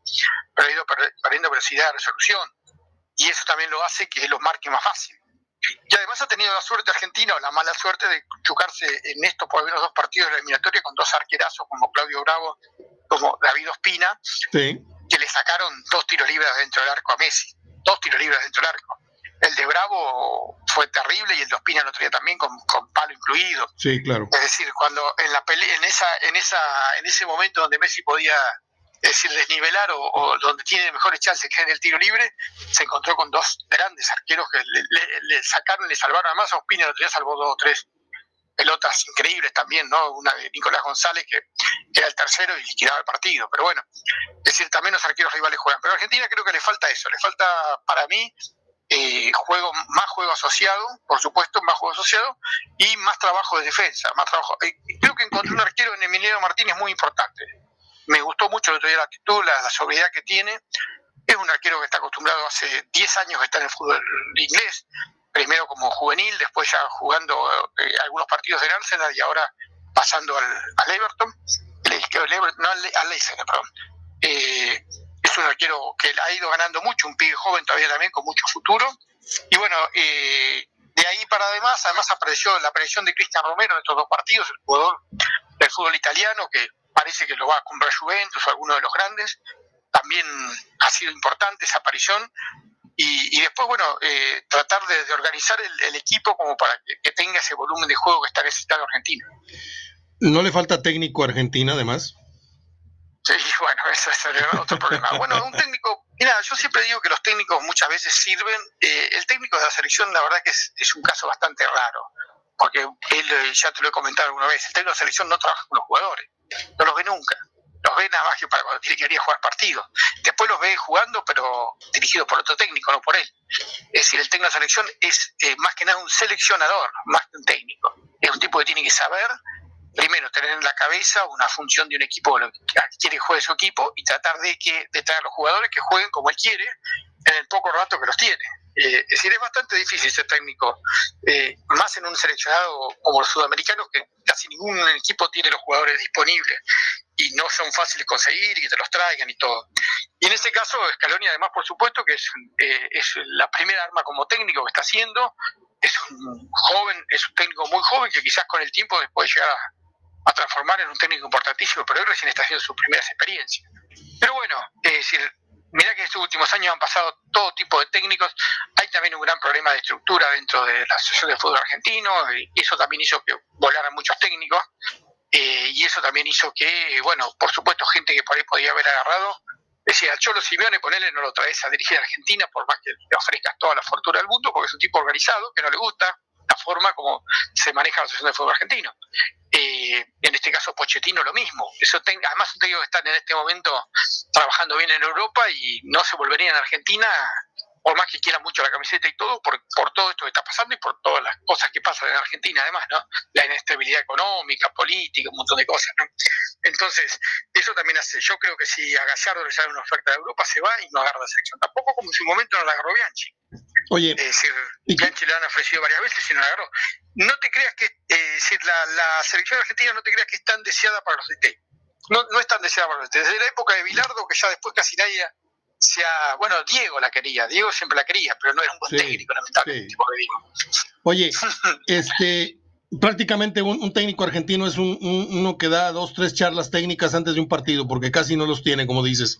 Speaker 2: pero ha ido perdiendo velocidad de resolución. Y eso también lo hace que lo marque más fácil. Y además ha tenido la suerte argentina o la mala suerte de chocarse en esto por lo menos dos partidos de la eliminatoria con dos arquerazos como Claudio Bravo, como David Ospina, que le sacaron dos tiros libres dentro del arco a Messi. Dos tiros libres dentro del arco. El de Bravo fue terrible y el de Ospina el otro día también con, palo incluido.
Speaker 1: Sí, claro.
Speaker 2: Es decir, cuando en la en esa, en esa, en ese momento donde Messi podía decir, desnivelar o, donde tiene mejores chances que en el tiro libre, se encontró con dos grandes arqueros que le, sacaron, le salvaron además a Ospina el otro día salvó dos o tres pelotas increíbles también, ¿no? Una de Nicolás González, que era el tercero y liquidaba el partido. Pero bueno, es decir, también los arqueros rivales juegan. Pero a Argentina creo que le falta eso, le falta para mí eh, juego, más juego asociado, por supuesto, más juego asociado, y más trabajo de defensa, más trabajo. Eh, creo que encontré un arquero en Emiliano Martínez muy importante. Me gustó mucho el otro la actitud, la, sobriedad que tiene. Es un arquero que está acostumbrado hace 10 años que está en el fútbol inglés, primero como juvenil, después ya jugando eh, algunos partidos del Arsenal y ahora pasando al, Everton, al, Leicester, perdón. Es que ha ido ganando mucho, un pibe joven todavía también con mucho futuro. Y bueno, eh, de ahí para además, además apareció la aparición de Cristian Romero en estos dos partidos, el jugador del fútbol italiano, que parece que lo va a comprar Juventus o alguno de los grandes. También ha sido importante esa aparición. Y, después, bueno, eh, tratar de, organizar el, equipo como para que, que, tenga ese volumen de juego que está necesitando Argentina.
Speaker 1: ¿No le falta técnico a Argentina, además?
Speaker 2: Sí, bueno, ese es otro problema. Bueno, un técnico, mira, yo siempre digo que los técnicos muchas veces sirven. Eh, el técnico de la selección, la verdad que es, un caso bastante raro, porque él, eh, ya te lo he comentado alguna vez, el técnico de la selección no trabaja con los jugadores, no los ve nunca. Los ve nada más que para cuando tiene que ir a jugar partidos. Después los ve jugando, pero dirigido por otro técnico, no por él. Es decir, el técnico de selección es eh, más que nada un seleccionador, más que un técnico. Es un tipo que tiene que saber primero tener en la cabeza una función de un equipo que quiere jugar su equipo y tratar de que de traer a los jugadores que jueguen como él quiere en el poco rato que los tiene. Eh, es decir, es bastante difícil ser técnico, eh, más en un seleccionado como los sudamericanos, que casi ningún equipo tiene los jugadores disponibles y no son fáciles conseguir y que te los traigan y todo. Y en este caso, Scaloni, además, por supuesto, que es, eh, es la primera arma como técnico que está haciendo, es un joven, es un técnico muy joven que quizás con el tiempo después llegar a a transformar en un técnico importantísimo, pero él recién está haciendo sus primeras experiencias. Pero bueno, es decir, mira que en estos últimos años han pasado todo tipo de técnicos, hay también un gran problema de estructura dentro de la Asociación de Fútbol Argentino, y eso también hizo que volaran muchos técnicos, eh, y eso también hizo que, bueno, por supuesto, gente que por ahí podía haber agarrado, decía, Cholo Simeone, ponele, no lo traes a dirigir a Argentina, por más que le ofrezcas toda la fortuna del mundo, porque es un tipo organizado, que no le gusta la forma como se maneja la Asociación de Fútbol Argentino. Eh, en este caso Pochettino lo mismo. Eso además te digo que están en este momento trabajando bien en Europa y no se volverían a Argentina por más que quieran mucho la camiseta y todo, por, por todo esto que está pasando y por todas las cosas que pasan en Argentina, además, ¿no? La inestabilidad económica, política, un montón de cosas, ¿no? Entonces, eso también hace, yo creo que si a Gallardo le sale una oferta de Europa, se va y no agarra la selección. Tampoco como en su momento no la agarró Bianchi.
Speaker 1: Oye.
Speaker 2: Es decir, Bianchi le han ofrecido varias veces y no la agarró. No te creas que, eh, decir, la, la selección argentina no te creas que es tan deseada para los DT. No, no es tan deseada para los DT. Desde la época de Bilardo, que ya después casi nadie sea, bueno, Diego la quería, Diego siempre la quería, pero no era un buen técnico, lamentablemente,
Speaker 1: Oye, este, prácticamente un, técnico argentino es un, uno que da dos, tres charlas técnicas antes de un partido, porque casi no los tiene, como dices.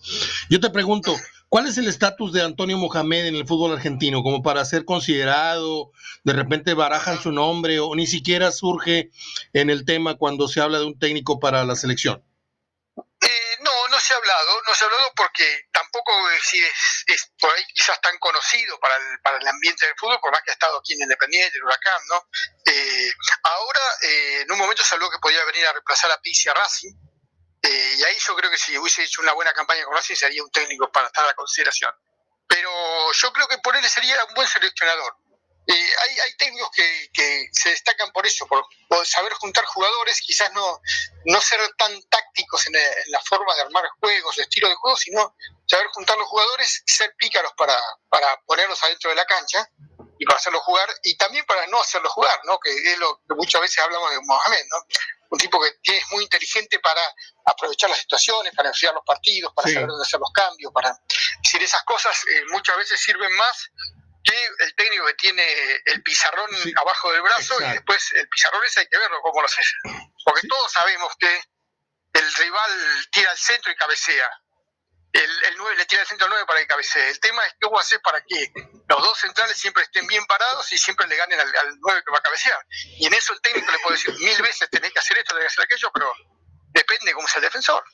Speaker 1: Yo te pregunto, ¿cuál es el estatus de Antonio Mohamed en el fútbol argentino? Como para ser considerado, de repente barajan su nombre o ni siquiera surge en el tema cuando se habla de un técnico para la selección
Speaker 2: se ha hablado, no se ha hablado porque tampoco es, es, por ahí quizás tan conocido para el, para el ambiente del fútbol, por más que ha estado aquí en Independiente, el Huracán, ¿no? Eh, ahora, eh, en un momento se habló que podía venir a reemplazar a Pizzi a Racing, Eh, y ahí yo creo que si hubiese hecho una buena campaña con Racing sería un técnico para estar a consideración. Pero yo creo que por él sería un buen seleccionador. Eh, hay, hay, técnicos que, que, se destacan por eso, por, saber juntar jugadores, quizás no, no ser tan tácticos en, en, la forma de armar juegos, estilo de juego, sino saber juntar los jugadores, ser pícaros para, para ponerlos adentro de la cancha y para hacerlos jugar, y también para no hacerlos jugar, ¿no? que es lo que muchas veces hablamos de Mohamed, ¿no? un tipo que es muy inteligente para aprovechar las situaciones, para enfriar los partidos, para saber dónde hacer los cambios, para decir esas cosas eh, muchas veces sirven más que el técnico que tiene el pizarrón abajo del brazo y después el pizarrón ese hay que verlo cómo lo hace. Porque todos sabemos que el rival tira al centro y cabecea. El, el 9 le tira al centro al 9 para que cabecee. El tema es cómo hacer para que los dos centrales siempre estén bien parados y siempre le ganen al, al 9 que va a cabecear. Y en eso el técnico le puede decir mil veces tenés que hacer esto, tenés que hacer aquello, pero depende cómo sea el defensor.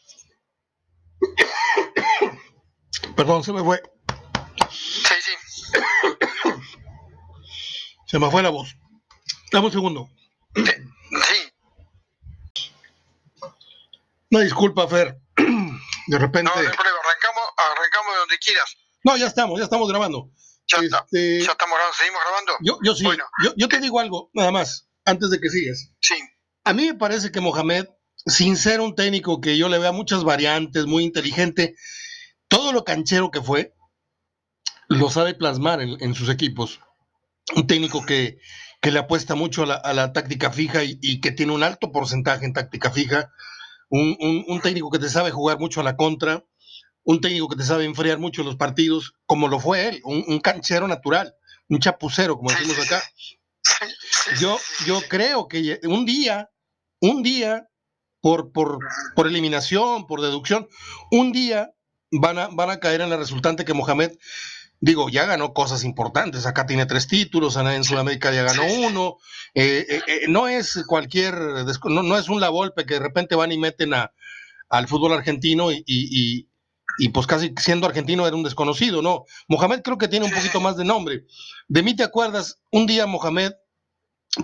Speaker 1: Perdón, se me fue. Se me fue la voz. Dame un segundo.
Speaker 2: Sí.
Speaker 1: No, disculpa, Fer. De repente.
Speaker 2: No, no hay problema. Arrancamos, arrancamos de donde quieras.
Speaker 1: No, ya estamos, ya estamos grabando.
Speaker 2: Ya, está.
Speaker 1: Este,
Speaker 2: ya estamos grabando. ¿Seguimos grabando?
Speaker 1: Yo, yo sí.
Speaker 2: Bueno.
Speaker 1: Yo, yo te digo algo, nada más, antes de que sigas.
Speaker 2: Sí.
Speaker 1: A mí me parece que Mohamed, sin ser un técnico que yo le vea muchas variantes, muy inteligente, todo lo canchero que fue, lo sabe plasmar en, sus equipos. Un técnico que, que le apuesta mucho a la, a la táctica fija y, que tiene un alto porcentaje en táctica fija. Un, un, un, técnico que te sabe jugar mucho a la contra. Un técnico que te sabe enfriar mucho los partidos, como lo fue él. Un, un canchero natural. Un chapucero, como decimos acá. Yo, yo creo que un día, un día, por, por, por eliminación, por deducción, un día van a, van a caer en la resultante que Mohamed digo, ya ganó cosas importantes. Acá tiene tres títulos, en Sudamérica ya ganó uno. Eh, eh, eh, no es cualquier, no, no, es un la golpe que de repente van y meten a, al fútbol argentino y, y, y, pues casi siendo argentino era un desconocido, ¿no? Mohamed creo que tiene un poquito más de nombre. De mí te acuerdas, un día Mohamed,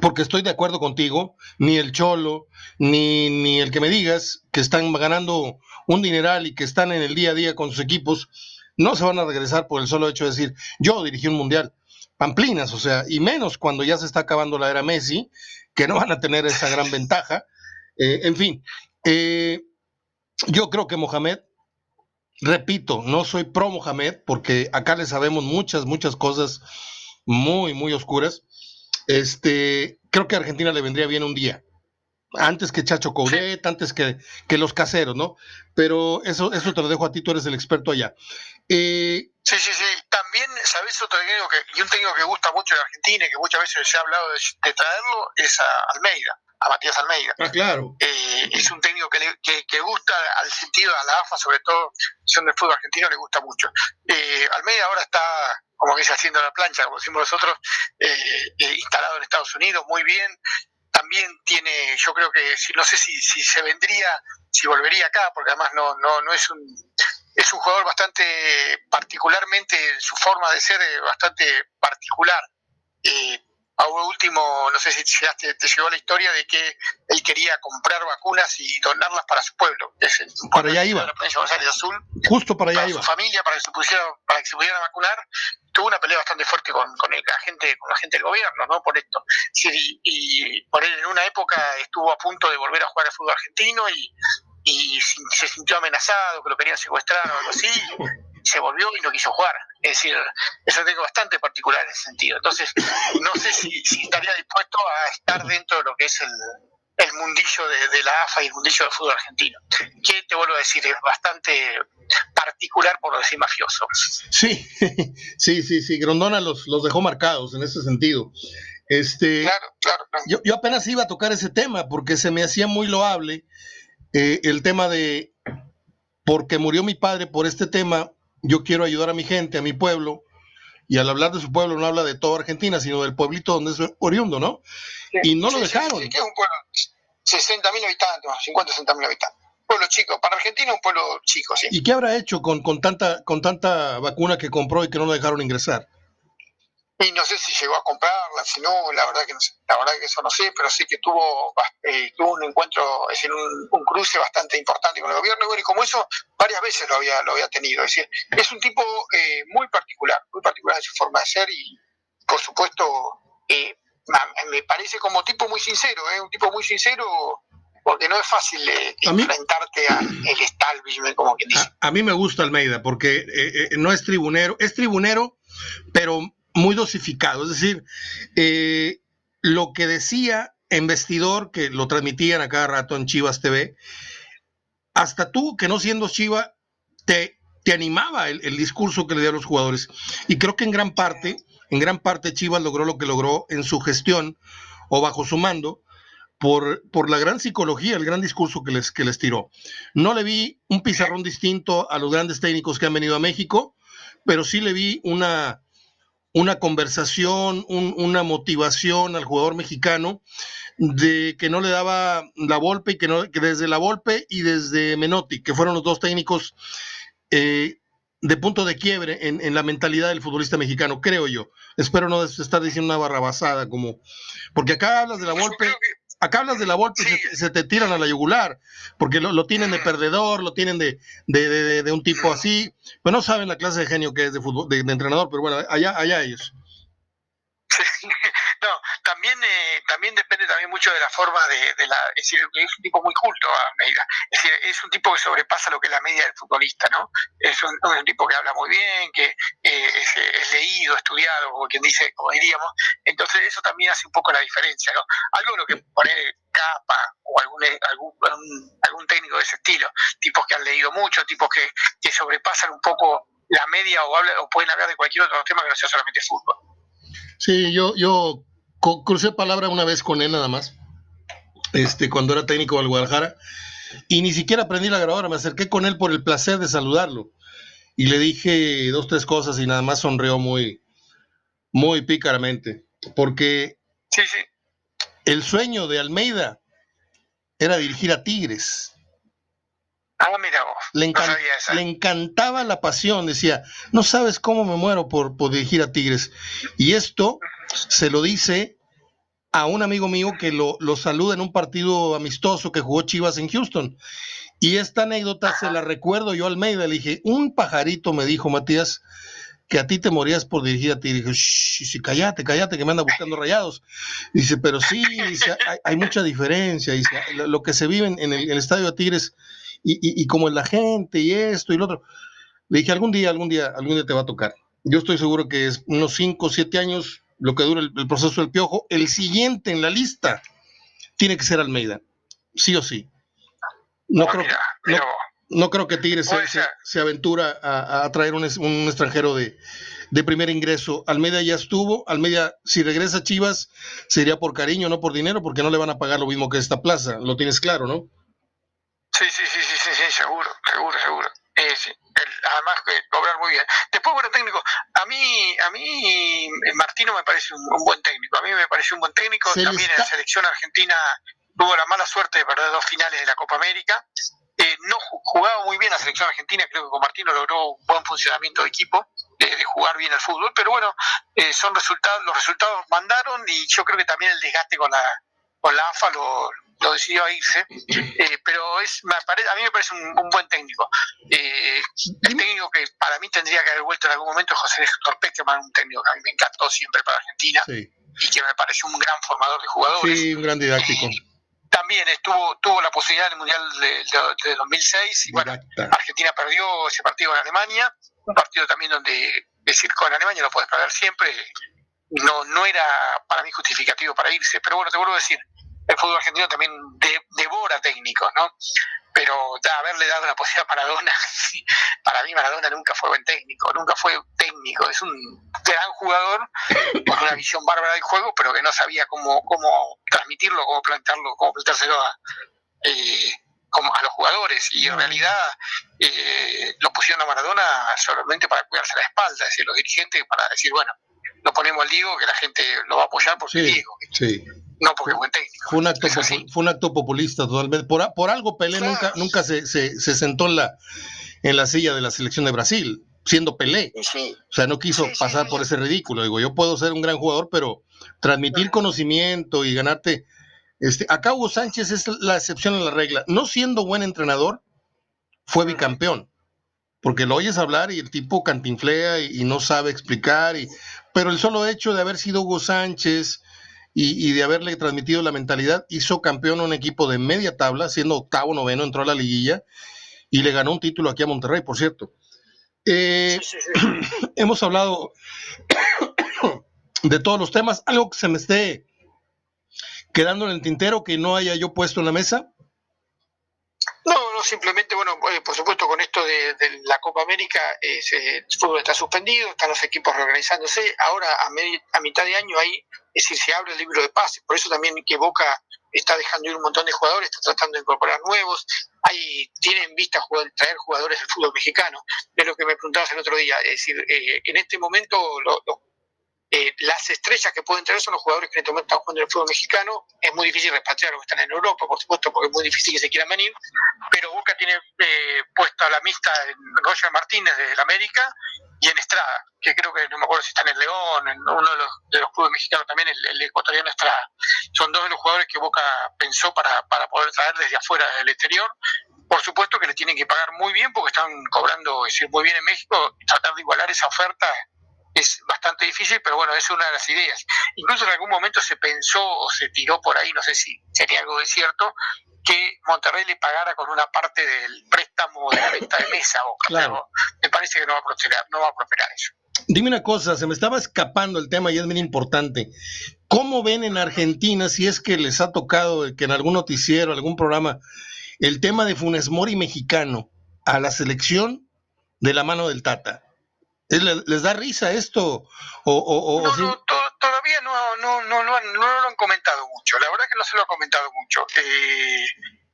Speaker 1: porque estoy de acuerdo contigo, ni el Cholo, ni, ni el que me digas que están ganando un dineral y que están en el día a día con sus equipos, no se van a regresar por el solo hecho de decir, yo dirigí un mundial. Pamplinas, o sea, y menos cuando ya se está acabando la era Messi, que no van a tener esa gran ventaja. Eh, en fin, eh, yo creo que Mohamed, repito, no soy pro Mohamed, porque acá le sabemos muchas, muchas cosas muy, muy oscuras. Este, creo que a Argentina le vendría bien un día antes que Chacho Coudet, antes que, que, los caseros, ¿no? Pero eso, eso te lo dejo a ti, tú eres el experto allá. Eh,
Speaker 2: sí, sí, sí. También, ¿sabes otro técnico que, y un técnico que gusta mucho de Argentina y que muchas veces se ha hablado de, de traerlo? Es a Almeida, a Matías Almeida.
Speaker 1: Ah, claro.
Speaker 2: Eh, es un técnico que, le, que, que, gusta al sentido, a la AFA, sobre todo, son del fútbol argentino, le gusta mucho. Eh, Almeida ahora está como que se haciendo la plancha, como decimos nosotros, eh, instalado en Estados Unidos, muy bien, también tiene, yo creo que no sé si, si se vendría, si volvería acá, porque además no, no, no es un es un jugador bastante particularmente su forma de ser bastante particular. Eh, a último, no sé si te, te, llegó la historia de que él quería comprar vacunas y donarlas para su pueblo. Es el,
Speaker 1: para allá iba.
Speaker 2: La González Azul,
Speaker 1: Justo para allá
Speaker 2: para
Speaker 1: iba.
Speaker 2: su familia, para que se pusiera, para que se pudieran vacunar. Tuvo una pelea bastante fuerte con, con la gente, con la gente del gobierno, ¿no? Por esto. Y, y por él en una época estuvo a punto de volver a jugar al fútbol argentino y, y se sintió amenazado, que lo querían secuestrar o algo así, se volvió y no quiso jugar. Es decir, eso tengo bastante particular en ese sentido. Entonces, no sé si estaría dispuesto a estar dentro de lo que es el, el mundillo de, de, la AFA y el mundillo del fútbol argentino, que te vuelvo a decir, es bastante particular por no decir mafioso.
Speaker 1: Sí, sí, sí, sí, Grondona los, los dejó marcados en ese sentido. Este,
Speaker 2: claro, claro, claro.
Speaker 1: Yo, yo apenas iba a tocar ese tema porque se me hacía muy loable eh, el tema de, porque murió mi padre por este tema, yo quiero ayudar a mi gente, a mi pueblo, y al hablar de su pueblo no habla de toda Argentina, sino del pueblito donde es oriundo, ¿no?
Speaker 2: Sí,
Speaker 1: y no
Speaker 2: sí,
Speaker 1: lo dejaron.
Speaker 2: Sí, que es un pueblo, 60 mil habitantes, 50, 60 mil habitantes. Pueblo chico, para Argentina un pueblo chico, sí.
Speaker 1: ¿Y qué habrá hecho con, con, tanta, con tanta vacuna que compró y que no lo dejaron ingresar?
Speaker 2: Y no sé si llegó a comprarla, si no, la verdad que no sé, la verdad que eso no sé, pero sí que tuvo, eh, tuvo un encuentro, es decir, un, cruce bastante importante con el gobierno, y bueno, y como eso varias veces lo había, lo había tenido, es decir, es un tipo eh, muy particular, muy particular en su forma de ser y por supuesto eh, me parece como tipo muy sincero, ¿eh? un tipo muy sincero porque no es fácil enfrentarte al establishment, como quien dice.
Speaker 1: A, mí me gusta Almeida, porque no es tribunero, es tribunero, pero muy dosificado. Es decir, eh, lo que decía en vestidor, que lo transmitían a cada rato en Chivas TV, hasta tú, que no siendo Chiva, te, te animaba el, discurso que le dio a los jugadores. Y creo que en gran parte, en gran parte Chivas logró lo que logró en su gestión o bajo su mando, por, por, la gran psicología, el gran discurso que les, que les tiró. No le vi un pizarrón distinto a los grandes técnicos que han venido a México, pero sí le vi una, una conversación, una motivación al jugador mexicano de que no le daba la Volpe y que, no, que desde la Volpe y desde Menotti, que fueron los dos técnicos eh, de punto de quiebre en, la mentalidad del futbolista mexicano, creo yo. Espero no estar diciendo una barrabasada como, porque acá hablas de la Volpe acá hablas de la Volpe y se, te tiran a la yugular, porque lo, tienen de perdedor, lo tienen de, de, un tipo así, pues no saben la clase de genio que es de, fútbol, de, entrenador, pero bueno, allá, allá ellos.
Speaker 2: No, también eh, también depende también mucho de la forma de, la es un tipo muy culto Almeida. Es decir es un tipo que sobrepasa lo que es la media del futbolista no es un, tipo que habla muy bien que es, leído estudiado como quien dice como diríamos. Entonces eso también hace un poco la diferencia no algo lo que poner capa o algún, algún, algún técnico de ese estilo tipos que han leído mucho tipos que, que sobrepasan un poco la media o, habla, o pueden hablar de cualquier otro tema que no sea solamente fútbol.
Speaker 1: Sí, yo, yo crucé palabra una vez con él nada más, este, cuando era técnico del Guadalajara, y ni siquiera aprendí la grabadora, me acerqué con él por el placer de saludarlo. Y le dije dos, tres cosas y nada más sonrió muy, muy pícaramente. Porque el sueño de Almeida era dirigir a Tigres.
Speaker 2: Ah, mira vos.
Speaker 1: Le, encantaba la pasión, decía, no sabes cómo me muero por, por dirigir a Tigres. Y esto se lo dice a un amigo mío que lo, lo, saluda en un partido amistoso que jugó Chivas en Houston. Y esta anécdota se la recuerdo yo a Almeida. Le dije, un pajarito me dijo, Matías, que a ti te morías por dirigir a ti. Y dije, sí, cállate, cállate, que me anda buscando rayados. Dice, pero sí, hay, mucha diferencia. Dice, lo, que se vive en el, estadio de Tigres y, y, como es la gente y esto y lo otro. Le dije, algún día, algún día, algún día te va a tocar. Yo estoy seguro que es unos 5 o 7 años lo que dura el, proceso del piojo. El siguiente en la lista tiene que ser Almeida, sí o sí. No, creo, no, creo que Tigres se, aventura a, traer un, extranjero de, primer ingreso. Almeida ya estuvo. Almeida, si regresa a Chivas, sería por cariño, no por dinero, porque no le van a pagar lo mismo que esta plaza. Lo tienes claro, ¿no?
Speaker 2: Sí, sí, sí, sí, sí, sí seguro, seguro, seguro. Eh, sí. Además que cobrar muy bien. Después, bueno, técnico, a mí, a mí eh, Martino me parece un, buen técnico, a mí me parece un buen técnico, también en la selección argentina tuvo la mala suerte de perder dos finales de la Copa América, eh, no jugaba muy bien la selección argentina, creo que con Martino logró un buen funcionamiento de equipo, de, jugar bien al fútbol, pero bueno, eh, son resultados, los resultados mandaron y yo creo que también el desgaste con la, con la AFA lo, lo decidió a irse, eh, pero es a mí me parece un, buen técnico. Eh, el técnico que para mí tendría que haber vuelto en algún momento es José Peckerman, un técnico que a mí me encantó siempre para Argentina y que me pareció un gran formador de jugadores.
Speaker 1: Sí, un gran didáctico.
Speaker 2: también estuvo tuvo la posibilidad del Mundial de, 2006 y bueno, Argentina perdió ese partido en Alemania, un partido también donde decir con Alemania lo puedes perder siempre, no, no era para mí justificativo para irse, pero bueno, te vuelvo a decir, el fútbol argentino también devora técnicos, ¿no? Pero haberle dado la posibilidad a Maradona, para mí Maradona nunca fue buen técnico, nunca fue técnico, es un gran jugador con una visión bárbara del juego, pero que no sabía cómo, cómo transmitirlo, cómo plantearlo, cómo planteárselo a, eh, a los jugadores. Y en realidad eh, lo pusieron a Maradona solamente para cuidarse la espalda, es decir, los dirigentes para decir, bueno, lo ponemos al Diego, que la gente lo va a apoyar porque sí, Diego. Sí. No porque técnico.
Speaker 1: Fue un acto, fue un acto populista totalmente. Por, algo Pelé nunca, nunca se, se, sentó en la, en la silla de la selección de Brasil. siendo Pelé. O sea, no quiso pasar por ese ridículo. Digo, yo puedo ser un gran jugador, pero transmitir conocimiento y ganarte. Este, acá Hugo Sánchez es la excepción a la regla. No siendo buen entrenador, fue bicampeón. Porque lo oyes hablar y el tipo cantinflea y, no sabe explicar. Y, pero el solo hecho de haber sido Hugo Sánchez y, de haberle transmitido la mentalidad, hizo campeón a un equipo de media tabla, siendo octavo, noveno, entró a la liguilla y le ganó un título aquí a Monterrey, por cierto. Eh, hemos hablado de todos los temas. Algo que se me esté quedando en el tintero que no haya yo puesto en la mesa.
Speaker 2: No, no, simplemente, bueno, eh, por supuesto con esto de, la Copa América, eh, el fútbol está suspendido, están los equipos reorganizándose, ahora a, a mitad de año hay, es decir, se abre el libro de pases, por eso también que Boca está dejando ir un montón de jugadores, está tratando de incorporar nuevos, hay, tiene en vista traer jugadores del fútbol mexicano, es lo que me preguntabas el otro día, es decir, eh, en este momento lo, eh, las estrellas que pueden traer son los jugadores que en este momento están jugando en el fútbol mexicano. Es muy difícil repatriar los que están en Europa, por supuesto, porque es muy difícil que se quieran venir. Pero Boca tiene eh, puesta la mixta en Roger Martínez de América y en Estrada, que creo que no me acuerdo si está en el León, en uno de los, de los clubes mexicanos también, el, ecuatoriano Estrada. Son dos de los jugadores que Boca pensó para, para poder traer desde afuera, del exterior. Por supuesto que le tienen que pagar muy bien porque están cobrando decir, muy bien en México. Tratar de igualar esa oferta es bastante difícil, pero bueno, es una de las ideas. Incluso en algún momento se pensó o se tiró por ahí, no sé si sería algo de cierto, que Monterrey le pagara con una parte del préstamo de la venta de mesa. O, claro. me parece que no va a prosperar, no va a prosperar eso.
Speaker 1: Dime una cosa, se me estaba escapando el tema y es bien importante. ¿Cómo ven en Argentina, si es que les ha tocado que en algún noticiero, algún programa, el tema de Funes Mori mexicano a la selección de la mano del Tata? ¿Les da risa esto? O, o,
Speaker 2: no, no, todavía no, no, no, no, lo han comentado mucho. La verdad que no se lo ha comentado mucho. Eh,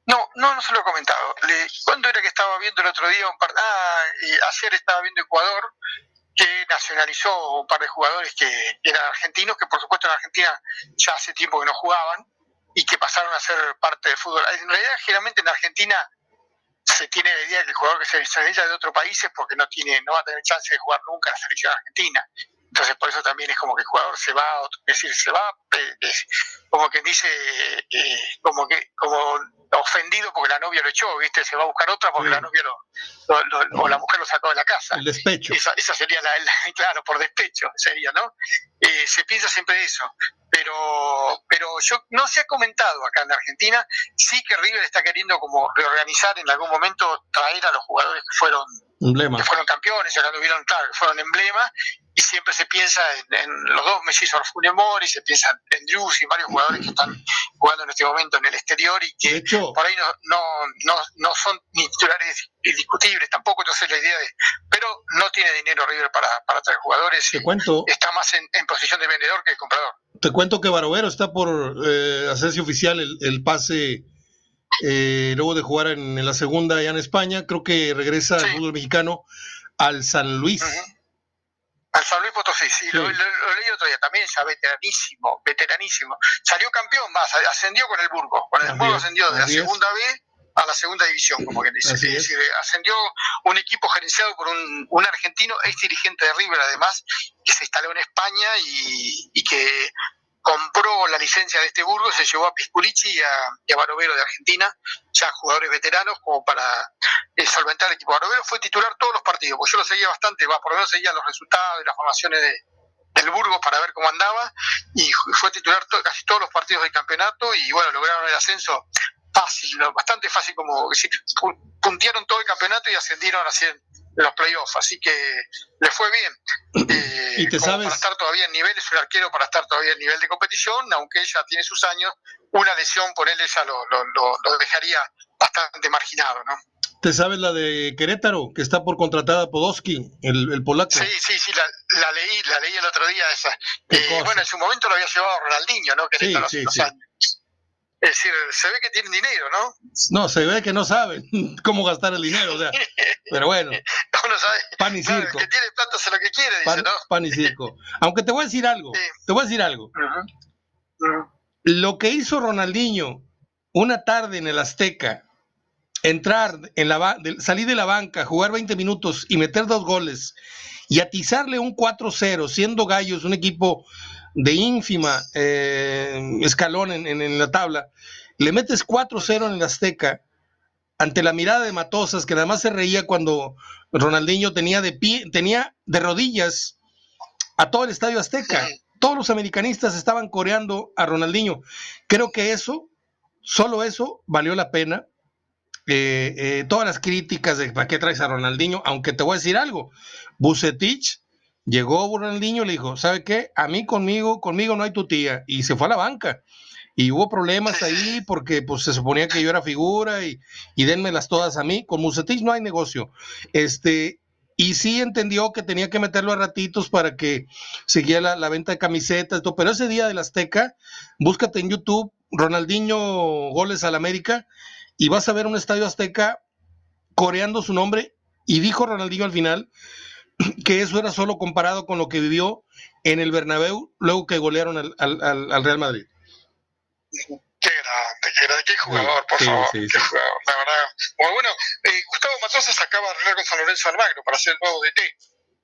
Speaker 2: no, no, no se lo ha comentado. Le, ¿Cuándo era que estaba viendo el otro día? Un par, ah, eh, ayer estaba viendo Ecuador, que nacionalizó un par de jugadores que eran argentinos, que por supuesto en Argentina ya hace tiempo que no jugaban y que pasaron a ser parte del fútbol. En realidad, generalmente en Argentina se tiene la idea que el jugador que se estrella de otro país es porque no tiene no va a tener chance de jugar nunca en la selección argentina. Entonces, por eso también es como que el jugador se va, es decir, se va, es como quien dice, eh, como que como ofendido porque la novia lo echó, ¿viste? Se va a buscar otra porque la novia lo, o la mujer lo sacó de la casa.
Speaker 1: El despecho.
Speaker 2: Esa, sería la, claro, por despecho sería, ¿no? Eh, se piensa siempre eso. Pero, pero yo no se ha comentado acá en Argentina, sí que River está queriendo como reorganizar en algún momento, traer a los jugadores que fueron que fueron campeones, ya tuvieron, claro, que fueron emblemas, y siempre se piensa en, los dos mellizos Funemori, se piensa en Drews y varios jugadores que están jugando en este momento en el exterior y que por ahí no, no, no, no son ni titulares indiscutibles tampoco, entonces la idea de, pero no tiene dinero River para, para traer jugadores,
Speaker 1: Te cuento,
Speaker 2: está más en, en, posición de vendedor que de comprador.
Speaker 1: Te cuento que Barovero está por eh, hacerse oficial el, el pase eh, luego de jugar en, la segunda ya en España, creo que regresa al fútbol mexicano al San Luis.
Speaker 2: Al San Luis Potosí, sí, Lo, leí otro día, también ya veteranísimo, veteranísimo. Salió campeón más, ascendió con el Burgo, con el Burgo ascendió de la segunda B a la segunda división, como que dice. Es. decir, ascendió un equipo gerenciado por un, un, argentino, ex dirigente de River además, que se instaló en España y, y que compró la licencia de este Burgos, se llevó a Pisculici y a, Barovero de Argentina, ya jugadores veteranos, como para eh, solventar el equipo. Barovero fue titular todos los partidos, porque yo lo seguía bastante, va, por lo menos seguía los resultados de las formaciones de, del Burgos para ver cómo andaba, y fue titular casi todos los partidos del campeonato, y bueno, lograron el ascenso fácil, bastante fácil, como decir, puntearon todo el campeonato y ascendieron así los playoffs, así que le fue bien. Eh, ¿Y te sabes? Para estar todavía en nivel, es un arquero para estar todavía en nivel de competición, aunque ella tiene sus años, una lesión por él ella lo, lo, lo, dejaría bastante marginado, ¿no?
Speaker 1: ¿Te sabes la de Querétaro, que está por contratada Podolski, el, el polaco?
Speaker 2: Sí, sí, sí, la, la, leí, la leí el otro día esa. Eh, bueno, en su momento lo había llevado Ronaldinho, ¿no? Querétaro sí, sí, sí. Es decir, se ve que tienen dinero, ¿no?
Speaker 1: No, se ve que no saben cómo gastar el dinero, o sea. Pero bueno.
Speaker 2: Sabe. Pan y circo. El que tiene plata hace lo que quiere,
Speaker 1: pan,
Speaker 2: dice, ¿no?
Speaker 1: Pan y circo. Aunque te voy a decir algo. Te voy a decir algo. Lo que hizo Ronaldinho una tarde en el Azteca entrar en la salir de la banca, jugar 20 minutos y meter dos goles y atizarle un 4-0, siendo Gallos un equipo de ínfima eh, escalón en, la tabla, le metes 4-0 en el Azteca ante la mirada de Matosas, que además se reía cuando Ronaldinho tenía de pie, tenía de rodillas a todo el estadio Azteca. Todos los americanistas estaban coreando a Ronaldinho. Creo que eso, solo eso, valió la pena. Eh, eh, todas las críticas de para qué traes a Ronaldinho, aunque te voy a decir algo, Bucetich llegó Ronaldinho, le dijo, ¿sabe qué? A mí conmigo, conmigo no hay tu tía, y se fue a la banca. Y hubo problemas ahí porque pues se suponía que yo era figura y, y denmelas todas a mí. Con Bucetich no hay negocio. Este, y sí entendió que tenía que meterlo a ratitos para que siguiera la, venta de camisetas, todo. pero ese día del Azteca, búscate en YouTube Ronaldinho goles al América y vas a ver un estadio Azteca coreando su nombre y dijo Ronaldinho al final que eso era solo comparado con lo que vivió en el Bernabéu luego que golearon al, al, Real Madrid.
Speaker 2: Qué grande, qué grande, qué jugador, por favor, qué jugador, la verdad. Bueno, bueno eh, Gustavo Matosas acaba de arreglar con San Lorenzo Almagro para hacer el nuevo DT.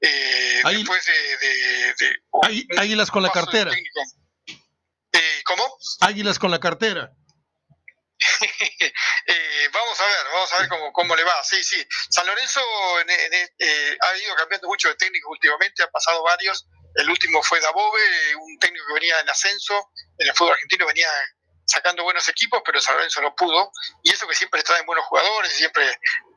Speaker 2: Eh, después de...
Speaker 1: de, águilas con la cartera.
Speaker 2: Eh, ¿Cómo?
Speaker 1: Águilas con la cartera.
Speaker 2: eh, vamos a ver, vamos a ver cómo, cómo le va. Sí, sí. San Lorenzo eh, ha ido cambiando mucho de técnico últimamente, ha pasado varios. El último fue Dabove, un técnico que venía en ascenso en el fútbol argentino, venía sacando buenos equipos, pero San Lorenzo no pudo. Y eso que siempre traen buenos jugadores, siempre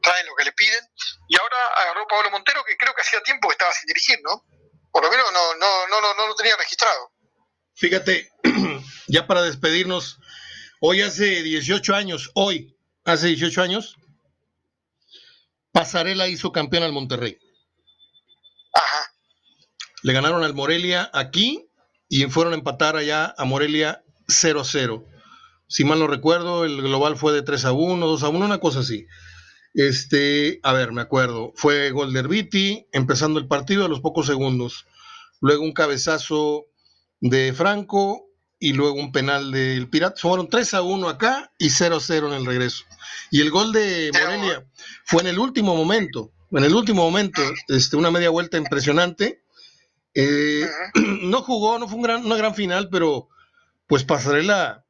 Speaker 2: traen lo que le piden. Y ahora agarró Pablo Montero, que creo que hacía tiempo que estaba sin dirigir, ¿no? Por lo menos no, no, no, no, no lo tenía registrado.
Speaker 1: Fíjate, ya para despedirnos, hoy hace 18 años, hoy, hace 18 años, Pasarela hizo campeón al Monterrey.
Speaker 2: Ajá.
Speaker 1: Le ganaron al Morelia aquí y fueron a empatar allá a Morelia 0-0. Si mal no recuerdo, el global fue de 3 a 1, 2 a 1, una cosa así. Este, a ver, me acuerdo, fue gol de Herbiti, empezando el partido a los pocos segundos. Luego un cabezazo de Franco y luego un penal del Pirata. Fueron 3 a 1 acá y 0 a 0 en el regreso. Y el gol de Morelia fue en el último momento, en el último momento, este, una media vuelta impresionante. Eh, no jugó, no fue una gran final, pero pues Pasarela